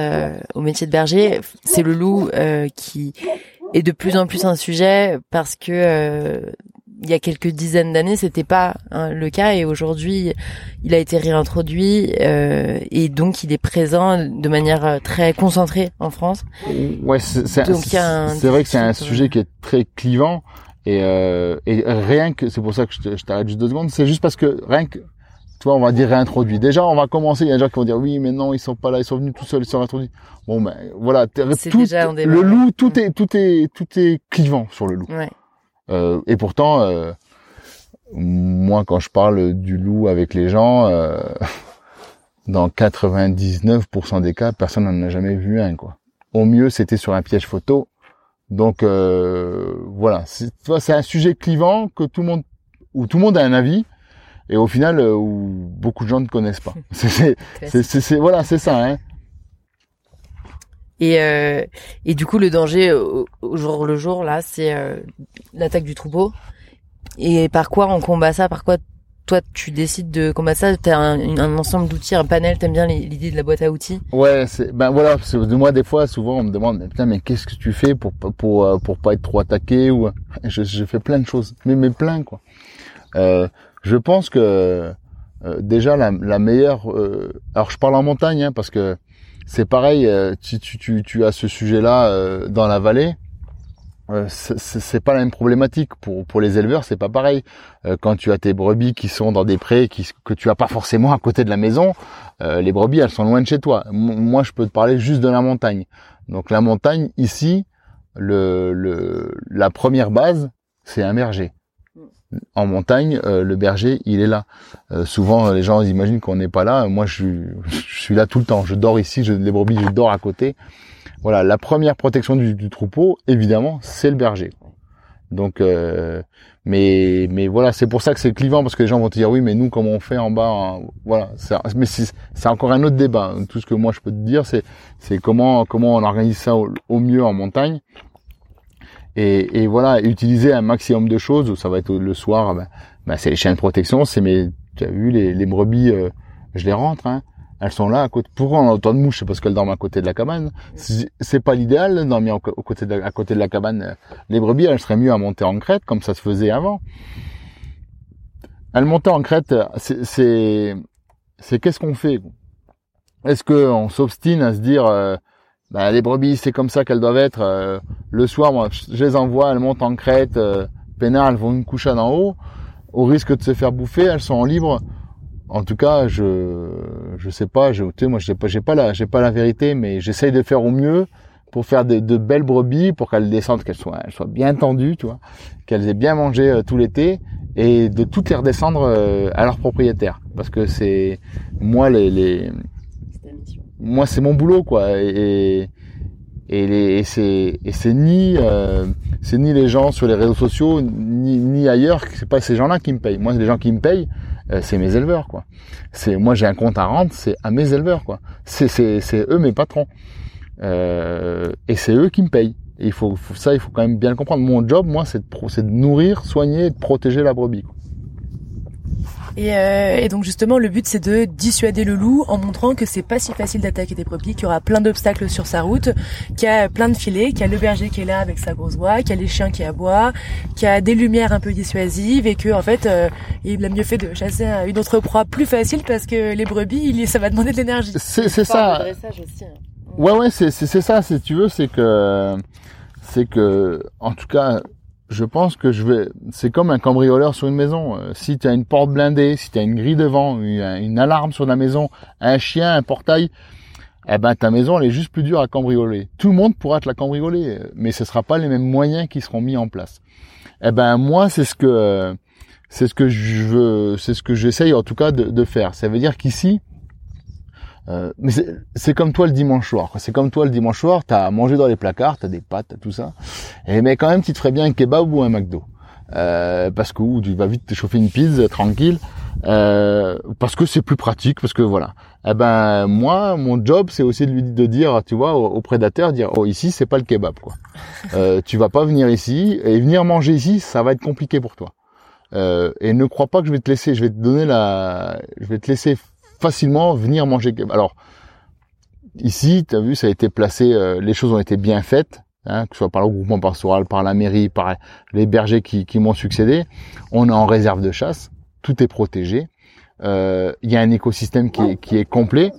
au métier de berger. C'est le loup euh, qui est de plus en plus un sujet parce que euh, il y a quelques dizaines d'années, c'était pas hein, le cas et aujourd'hui, il a été réintroduit euh, et donc il est présent de manière euh, très concentrée en France. Ouais, c'est vrai que c'est un sujet qui est très clivant et, euh, et rien que c'est pour ça que je t'arrête juste deux secondes, c'est juste parce que rien que tu vois, on va dire réintroduit. Déjà, on va commencer. Il y a des gens qui vont dire oui, mais non, ils sont pas là, ils sont venus tout seuls, ils sont réintroduits. Bon, ben voilà, tout, déjà le loup, tout est, tout est, tout est clivant sur le loup. Ouais. Euh, et pourtant, euh, moi, quand je parle du loup avec les gens, euh, dans 99% des cas, personne n'en a jamais vu un, quoi. Au mieux, c'était sur un piège photo. Donc euh, voilà, c'est un sujet clivant que tout le monde, où tout le monde a un avis, et au final, où beaucoup de gens ne connaissent pas. C'est- voilà, c'est ça. Hein. Et, euh, et du coup, le danger au, au jour le jour, là, c'est euh, l'attaque du troupeau. Et par quoi on combat ça? Par quoi toi, tu décides de combattre ça? T'as un, un ensemble d'outils, un panel, t'aimes bien l'idée de la boîte à outils? Ouais, c'est ben voilà, parce que moi des fois, souvent on me demande, mais putain, mais qu'est-ce que tu fais pour pour pour, euh, pas être trop attaqué ou je, je fais plein de choses, mais mais plein quoi. Euh, je pense que euh, déjà la, la meilleure, euh, alors je parle en montagne hein, parce que c'est pareil, euh, tu, tu as ce sujet-là euh, dans la vallée. euh, c'est pas la même problématique pour les éleveurs, c'est pas pareil. Quand tu as tes brebis qui sont dans des prés que tu as pas forcément à côté de la maison, les brebis elles sont loin de chez toi. Moi je peux te parler juste de la montagne. Donc la montagne ici, la première base c'est un berger. En montagne, le berger il est là. Souvent les gens imaginent qu'on n'est pas là. Moi je, je suis là tout le temps. Je dors ici, je, les brebis je dors à côté. Voilà, la première protection du, du troupeau, évidemment, c'est le berger. Donc, euh, mais mais voilà, c'est pour ça que c'est clivant parce que les gens vont te dire oui, mais nous comment on fait en bas hein Voilà, mais c'est encore un autre débat. Tout ce que moi je peux te dire, c'est c'est comment comment on organise ça au, mieux en montagne. Et, et voilà, utiliser un maximum de choses. Ça va être le soir, ben, ben, c'est les chiens de protection, c'est mes, tu as vu les, les brebis, euh, je les rentre. Hein, elles sont là à côté. Pourquoi on a autant de mouches parce qu'elles dorment à côté de la cabane. C'est pas l'idéal de dormir à côté de la cabane. Les brebis, elles seraient mieux à monter en crête, comme ça se faisait avant. Elles montaient en crête, c'est c'est c'est qu'est-ce qu'on fait? Est-ce que on s'obstine à se dire euh, bah, les brebis c'est comme ça qu'elles doivent être euh, le soir moi je les envoie elles montent en crête euh, peinard elles vont une couchade en haut au risque de se faire bouffer elles sont en libre en tout cas je je sais pas je tu sais moi j'ai pas j'ai pas la j'ai pas la vérité mais j'essaye de faire au mieux pour faire de, de belles brebis pour qu'elles descendent qu'elles soient elles soient bien tendues tu vois qu'elles aient bien mangé euh, tout l'été et de toutes les redescendre euh, à leur propriétaire parce que c'est moi les, les moi c'est mon boulot quoi et et, les, et c'est et c'est ni euh, c'est ni les gens sur les réseaux sociaux ni ni ailleurs c'est pas ces gens-là qui me payent. Moi les gens qui me payent c'est mes éleveurs quoi. C'est moi j'ai un compte à rendre c'est à mes éleveurs quoi. C'est c'est eux mes patrons. Euh, et c'est eux qui me payent. Il faut, ça il faut quand même bien le comprendre. Mon job moi c'est de, de nourrir soigner et de protéger la brebis. Et, euh, et donc justement, le but c'est de dissuader le loup en montrant que c'est pas si facile d'attaquer des brebis, qu'il y aura plein d'obstacles sur sa route, qu'il y a plein de filets, qu'il y a le berger qui est là avec sa grosse voix, qu'il y a les chiens qui aboient, qu'il y a des lumières un peu dissuasives et que en fait, euh, il a mieux fait de chasser un- une autre proie plus facile parce que les brebis, il, ça va demander de l'énergie. c'est c'est ça aussi. hein. Ouais, ouais, c'est c'est c'est ça. Si tu veux, c'est que c'est que en tout cas, je pense que je vais. C'est comme un cambrioleur sur une maison. Euh, Si tu as une porte blindée, si tu as une grille devant, une, une alarme sur la maison, un chien, un portail, eh ben ta maison elle est juste plus dure à cambrioler. Tout le monde pourra te la cambrioler, euh, mais ce sera pas les mêmes moyens qui seront mis en place. Eh ben moi, c'est ce que euh, c'est ce que je veux, c'est ce que j'essaye en tout cas de, de faire. Ça veut dire qu'ici euh, mais c'est- comme toi le dimanche soir. C'est comme toi le dimanche soir, t'as à manger dans les placards, t'as des pâtes, t'as tout ça. Et mais quand même, tu te ferais bien un kebab ou un McDo. Euh, parce que ou tu vas vite te chauffer une pizza tranquille. Euh, parce que c'est plus pratique, parce que voilà. Eh ben moi, mon job, c'est aussi de lui de dire, tu vois, au, au prédateur, dire, oh ici c'est pas le kebab quoi. Euh, tu vas pas venir ici et venir manger ici, ça va être compliqué pour toi. Euh, et ne crois pas que je vais te laisser, je vais te donner la, je vais te laisser facilement venir manger. Alors ici, tu as vu, ça a été placé, euh, les choses ont été bien faites, hein, que ce soit par le groupement pastoral, par la mairie, par les bergers qui, qui m'ont succédé. On est en réserve de chasse, tout est protégé. Euh, Il y a un écosystème qui est, qui est complet.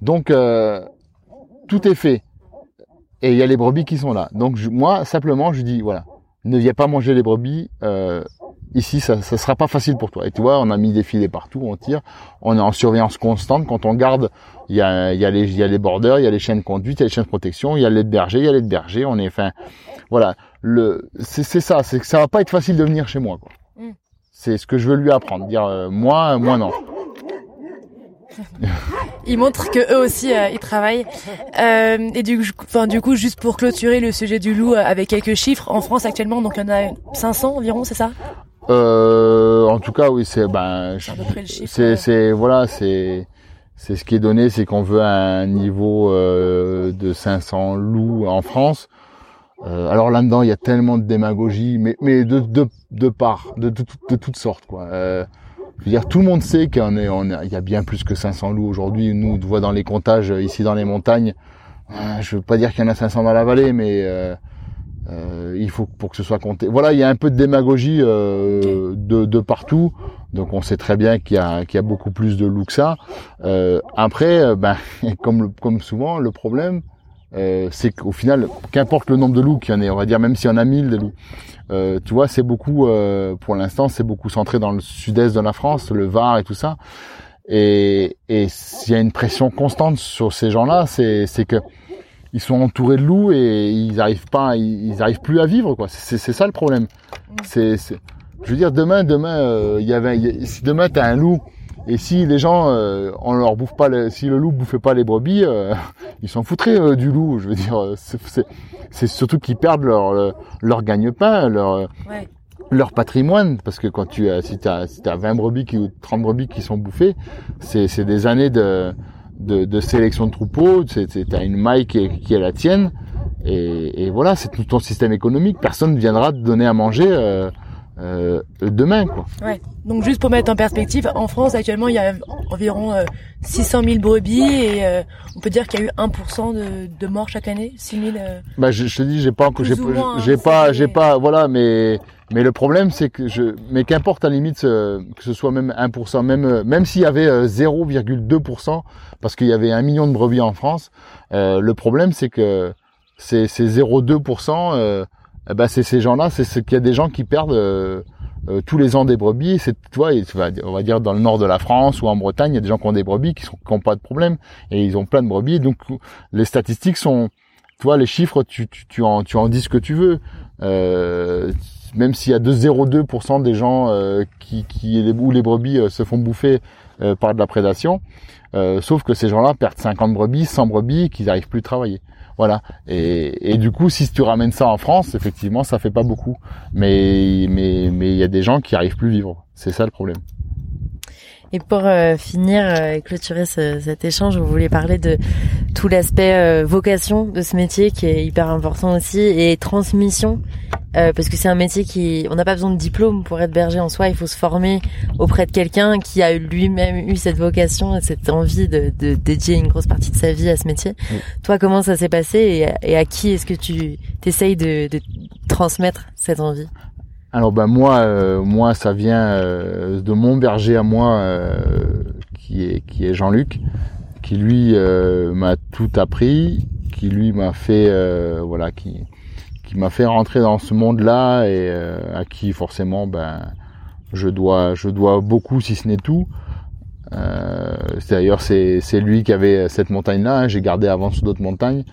Donc euh, tout est fait. Et il y a les brebis qui sont là. Donc je- moi, simplement, je dis voilà, ne viens pas manger les brebis. ici, ça, ça sera pas facile pour toi. Et tu vois, on a mis des filets partout, on tire, on est en surveillance constante. Quand on garde, il y a, il y a les, il y a les bordeurs, il y a les chaînes de conduite, il y a les chaînes de protection, il y a les bergers, il y a les bergers. On est, enfin, voilà. Le, c'est, c'est ça, c'est que ça va pas être facile de venir chez moi. Quoi. Mm. C'est ce que je veux lui apprendre. Dire moi, moi non. Ils montrent que eux aussi euh, ils travaillent. Euh, et du, enfin du coup, juste pour clôturer le sujet du loup euh, avec quelques chiffres, en France actuellement, donc il y en a 500 environ, c'est ça? En tout cas, oui, c'est ben, c'est c'est voilà, c'est c'est ce qui est donné, c'est qu'on veut un niveau de 500 loups en France. alors là-dedans, il y a tellement de démagogie, mais mais de de de part, de de, de, toutes sortes quoi. Je veux dire, tout le monde sait qu'il y a bien plus que 500 loups aujourd'hui. Nous, on voit dans les comptages euh, ici dans les montagnes. Euh, je veux pas dire qu'il y en a 500 dans la vallée, mais euh, il faut pour que ce soit compté. Voilà, il y a un peu de démagogie de, partout. Donc on sait très bien qu'il y a, qu'il y a beaucoup plus de loups que ça. après, ben, comme, comme souvent, le problème, c'est qu'au final, qu'importe le nombre de loups qu'il y en ait, on va dire même s'il y en a 1000 de loups, euh, tu vois, c'est beaucoup, euh, pour l'instant, c'est beaucoup centré dans le sud-est de la France, le Var et tout ça. Et s'il y a une pression constante sur ces gens-là, c'est que ils sont entourés de loups et ils arrivent pas, ils, arrivent plus à vivre quoi. C'est ça le problème. C'est, je veux dire, demain, demain, euh, il y avait, si demain t'as un loup et si les gens, euh, on leur bouffe pas, si le loup bouffait pas les brebis, euh, ils s'en foutraient euh, du loup. Je veux dire, c'est surtout qu'ils perdent leur leur gagne-pain, leur leur patrimoine, parce que quand tu as, si t'as si as 20 brebis qui, ou 30 brebis qui sont bouffées, c'est des années de, de, de sélection de troupeaux, t'as une maille qui est, qui est la tienne, et, et voilà, c'est tout ton système économique. Personne ne viendra te donner à manger euh, demain quoi. Ouais. Donc juste pour mettre en perspective, en France actuellement il y a environ 600 euh, 000 brebis et euh, on peut dire qu'il y a eu 1% de, de morts chaque année, 6 000. Euh, bah je, je, te dis j'ai pas j'ai j'ai hein, pas j'ai pas voilà mais mais le problème c'est que je mais qu'importe à la limite que ce soit même 1% même même s'il y avait 0,2% parce qu'il y avait un million de brebis en France, le problème c'est que c'est 0,2% eh ben c'est ces gens-là, c'est ce qu'il y a des gens qui perdent euh, euh, tous les ans des brebis. C'est toi, on va dire dans le nord de la France ou en Bretagne, il y a des gens qui ont des brebis qui n'ont pas de problème et ils ont plein de brebis. Donc les statistiques sont, tu vois, les chiffres, tu, en dis ce que tu veux. Euh, même s'il y a de 0,2% des gens qui, qui où les brebis se font bouffer par de la prédation, sauf que ces gens-là perdent 50 brebis, 100 brebis, qu'ils n'arrivent plus à travailler. Voilà. Et, du coup, si tu ramènes ça en France, effectivement, ça fait pas beaucoup. Mais mais mais il y a des gens qui arrivent plus vivre. C'est ça le problème. Et pour euh, finir euh, et clôturer cet échange, vous voulez parler de tout l'aspect euh, vocation de ce métier qui est hyper important aussi et transmission parce que c'est un métier qui on n'a pas besoin de diplôme pour être berger en soi, il faut se former auprès de quelqu'un qui a lui-même eu cette vocation et cette envie de, de, dédier une grosse partie de sa vie à ce métier. Toi, comment ça s'est passé et, à qui est-ce que tu t'essayes de, de transmettre cette envie? Alors ben moi, euh, moi ça vient euh, de mon berger à moi, euh, qui est qui est Jean-Luc, qui lui m'a tout appris, qui lui m'a fait voilà, qui qui m'a fait rentrer dans ce monde-là et à qui forcément ben je dois je dois beaucoup si ce n'est tout. D'ailleurs c'est c'est lui qui avait cette montagne-là. Hein, J'ai gardé avant sur d'autres montagnes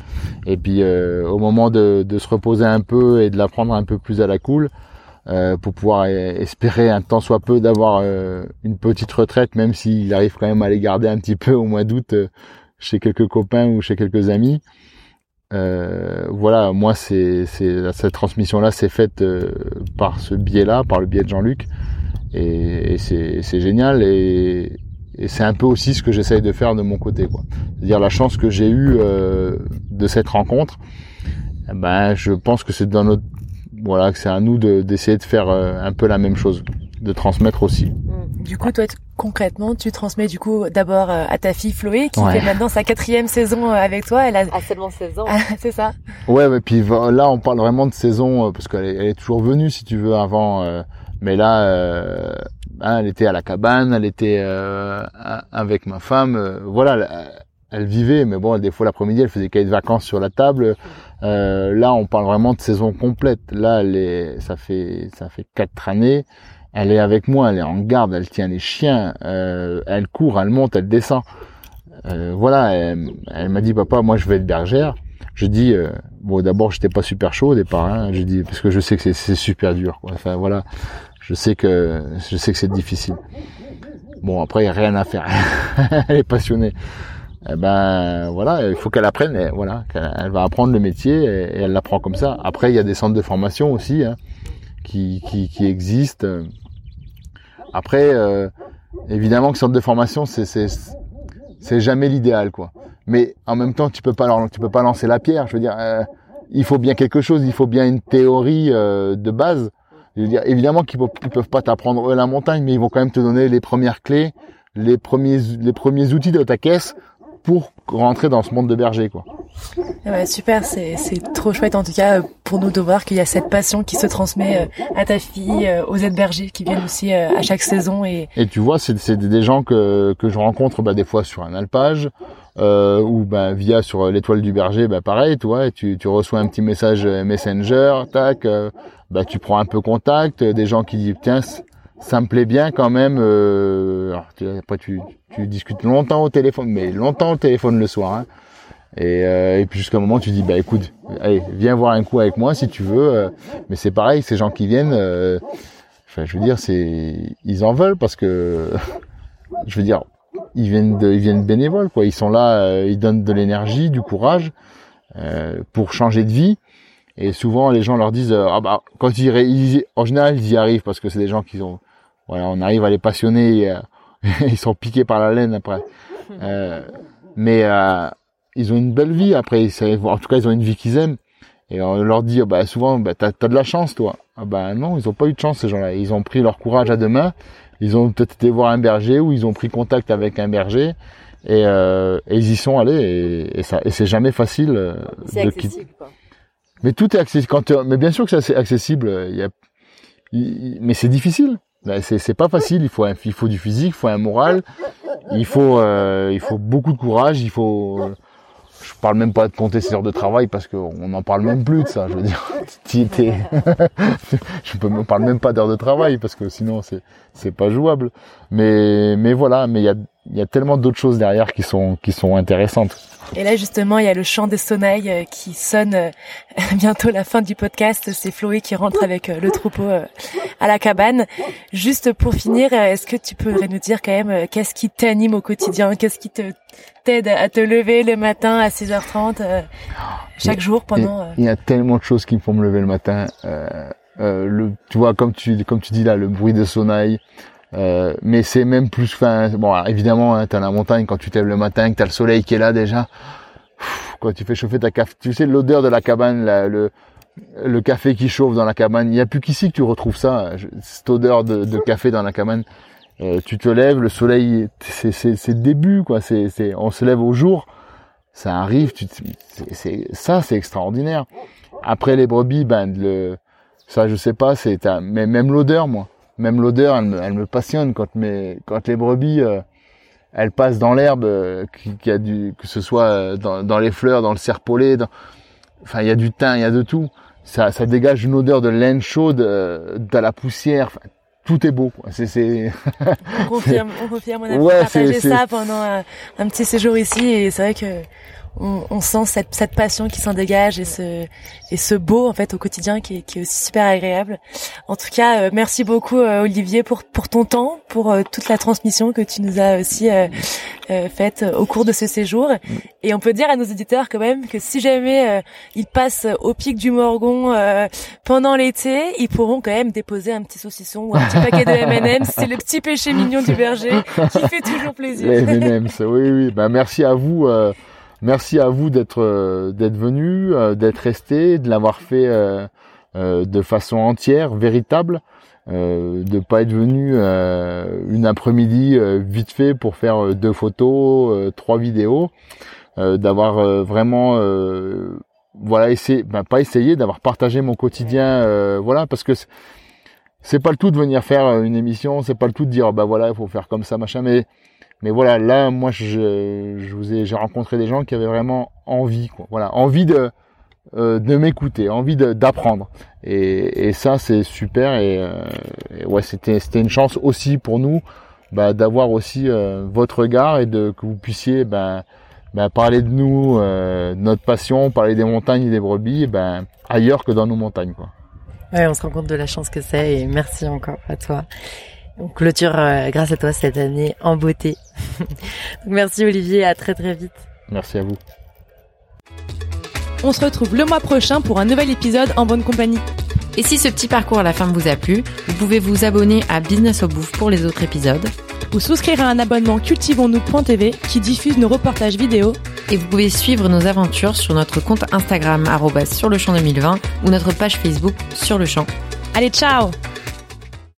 et puis au moment de, de se reposer un peu et de la prendre un peu plus à la cool. Euh, pour pouvoir espérer un temps soit peu d'avoir euh, une petite retraite, même s'il arrive quand même à les garder un petit peu au mois d'août euh, chez quelques copains ou chez quelques amis. voilà, moi c'est cette transmission là c'est faite par ce biais-là, par le biais de Jean-Luc, et, et c'est génial et, et c'est un peu aussi ce que j'essaye de faire de mon côté, quoi. C'est-à-dire la chance que j'ai eue de cette rencontre. Eh ben, je pense que c'est dans notre voilà, que c'est à nous d'essayer de, faire euh, un peu la même chose, de transmettre aussi. Mm. Du coup, toi, concrètement, tu transmets du coup d'abord euh, à ta fille Chloé, qui fait maintenant sa quatrième saison euh, avec toi. Elle a ah, seulement 16 ans. c'est ça. Ouais, et puis là, on parle vraiment de saison parce qu'elle est, elle est toujours venue, si tu veux, avant. mais là, hein, elle était à la cabane, elle était avec ma femme. voilà, elle vivait, mais bon, des fois l'après-midi, elle faisait cahier de vacances sur la table. Euh, là, on parle vraiment de saison complète. Là, elle est, ça fait, ça fait quatre années. Elle est avec moi, elle est en garde, elle tient les chiens, euh, elle court, elle monte, elle descend. Euh, voilà, elle, m'a dit papa, moi je veux être bergère. Je dis euh, bon d'abord j'étais pas super chaud au départ, hein, je dis parce que je sais que c'est super dur. Quoi. Enfin voilà, je sais que je sais que c'est difficile. Bon après il y a rien à faire, elle est passionnée. Eh ben voilà, il faut qu'elle apprenne, et, voilà, elle va apprendre le métier et, elle l'apprend comme ça. Après il y a des centres de formation aussi hein, qui, qui, qui existent. Après, euh, évidemment que centre de formation, c'est c'est jamais l'idéal, quoi. Mais en même temps, tu peux pas tu peux pas lancer la pierre. Je veux dire, euh, il faut bien quelque chose, il faut bien une théorie euh, de base. Je veux dire, évidemment qu'ils peuvent, peuvent pas t'apprendre la montagne, mais ils vont quand même te donner les premières clés, les premiers les premiers outils de ta caisse pour rentrer dans ce monde de berger, quoi. Ouais, super, c'est trop chouette en tout cas pour nous de voir qu'il y a cette passion qui se transmet euh, à ta fille, euh, aux aides bergers qui viennent aussi euh, à chaque saison. Et, et tu vois, c'est des gens que, que je rencontre bah, des fois sur un alpage euh, ou bah, via sur l'étoile du berger, bah, pareil, tu vois, tu, tu reçois un petit message Messenger, tac, bah, tu prends un peu contact, des gens qui disent tiens ça me plaît bien quand même. Euh, après, tu, tu discutes longtemps au téléphone, mais longtemps au téléphone le soir. Hein. Et, euh, et, puis jusqu'à un moment, tu dis, bah écoute, allez, viens voir un coup avec moi si tu veux. Euh. mais c'est pareil, ces gens qui viennent, euh, enfin, je veux dire, c'est, ils en veulent parce que, je veux dire, ils viennent, de, ils viennent bénévoles, quoi. Ils sont là, euh, ils donnent de l'énergie, du courage pour changer de vie. Et souvent, les gens leur disent, ah bah, quand ils, ils, en général, ils y arrivent parce que c'est des gens qui ont, voilà, on arrive à les passionner, ils sont piqués par la laine après. Euh, mais euh, ils ont une belle vie après, ils, en tout cas ils ont une vie qu'ils aiment. Et on leur dit, bah, souvent, bah, t'as as de la chance toi. Ah bah non, ils ont pas eu de chance ces gens-là. Ils ont pris leur courage à deux mains. Ils ont peut-être été voir un berger ou ils ont pris contact avec un berger et, euh, et ils y sont allés et, et ça et c'est jamais facile euh, de quitter. Mais tout est accessible. Quand mais bien sûr que c'est accessible. Il y a, mais c'est difficile. Ben, c'est pas facile. Il faut un, il faut du physique, il faut un moral, il faut euh, il faut beaucoup de courage. Il faut je parle même pas de compter ses heures de travail parce qu'on n'en parle même plus de ça. Je veux dire, je peux parle même pas d'heures de travail parce que sinon c'est c'est pas jouable. Mais mais voilà, mais il y a il y a tellement d'autres choses derrière qui sont qui sont intéressantes. Et là justement, il y a le chant des sonnailles euh, qui sonne euh, bientôt la fin du podcast. C'est Chloé qui rentre avec euh, le troupeau à la cabane. Juste pour finir, est-ce que tu pourrais nous dire quand même qu'est-ce qui t'anime au quotidien, qu'est-ce qui te t'aide à te lever le matin à 6h30 chaque jour pendant Il y a tellement de choses qui me font me lever le matin. Euh, le, tu vois, comme tu comme tu dis là, le bruit de sonnailles. Euh, mais c'est même plus fin. Bon, évidemment, hein, t'es à la montagne quand tu t'aimes le matin, que t'as le soleil qui est là déjà. quand tu fais chauffer ta café, tu sais l'odeur de la cabane, le le café qui chauffe dans la cabane. Il n'y a plus qu'ici que tu retrouves ça, cette odeur de, de café dans la cabane. Euh, tu te lèves, le soleil, c'est c'est le début quoi. C'est c'est on se lève au jour, ça arrive. Tu c'est ça c'est extraordinaire. Après les brebis, ben le ça je sais pas, c'est mais même l'odeur moi même l'odeur, elle, elle, me passionne quand mes, quand les brebis, euh, elles passent dans l'herbe, euh, qui, a du, que ce soit euh, dans, dans, les fleurs, dans le serpolet, dans, enfin il y a du thym, il y a de tout. Ça, ça dégage une odeur de laine chaude, de la poussière. tout est beau. C'est, c'est... on confirme, on confirme. On a ouais, partagé ça pendant un, un, petit séjour ici et c'est vrai que on, on sent cette, cette, passion qui s'en dégage et ce et ce beau en fait au quotidien qui est, qui est aussi super agréable. En tout cas, euh, merci beaucoup euh, Olivier pour pour ton temps, pour euh, toute la transmission que tu nous as aussi faite au cours de ce séjour. Et on peut dire à nos éditeurs quand même que si jamais ils passent au pic du Morgon pendant l'été, ils pourront quand même déposer un petit saucisson ou un petit paquet de M&M's. C'est le petit péché mignon du berger qui fait toujours plaisir. Les M&M's, oui oui. Ben merci à vous. Merci à vous d'être euh, d'être venu, euh, d'être resté, de l'avoir fait euh, de façon entière, véritable, de pas être venu une après-midi vite fait pour faire deux photos, trois vidéos, d'avoir vraiment voilà ben, pas essayé, d'avoir partagé mon quotidien, voilà parce que c'est pas le tout de venir faire une émission, c'est pas le tout de dire bah voilà il faut faire comme ça machin, mais mais voilà, là, moi, je, je vous ai, j'ai rencontré des gens qui avaient vraiment envie, quoi. Voilà, envie de euh, de m'écouter, envie d'apprendre. Et, et, ça, c'est super. Et, euh, ouais, c'était c'était une chance aussi pour nous bah, d'avoir aussi euh, votre regard et de que vous puissiez ben bah, parler de nous, euh, notre passion, parler des montagnes et des brebis, ben ailleurs que dans nos montagnes, quoi. Ouais, on se rend compte de la chance que c'est et merci encore à toi. On clôture euh, grâce à toi cette année en beauté. merci Olivier, à très très vite. Merci à vous. On se retrouve le mois prochain pour un nouvel épisode en bonne compagnie. Et si ce petit parcours à la fin vous a plu, vous pouvez vous abonner à Business au Bouffe pour les autres épisodes. Ou souscrire à un abonnement cultivons-nous.tv qui diffuse nos reportages vidéo. Et vous pouvez suivre nos aventures sur notre compte Instagram sur le champ 2020 ou notre page Facebook sur le champ. Allez, ciao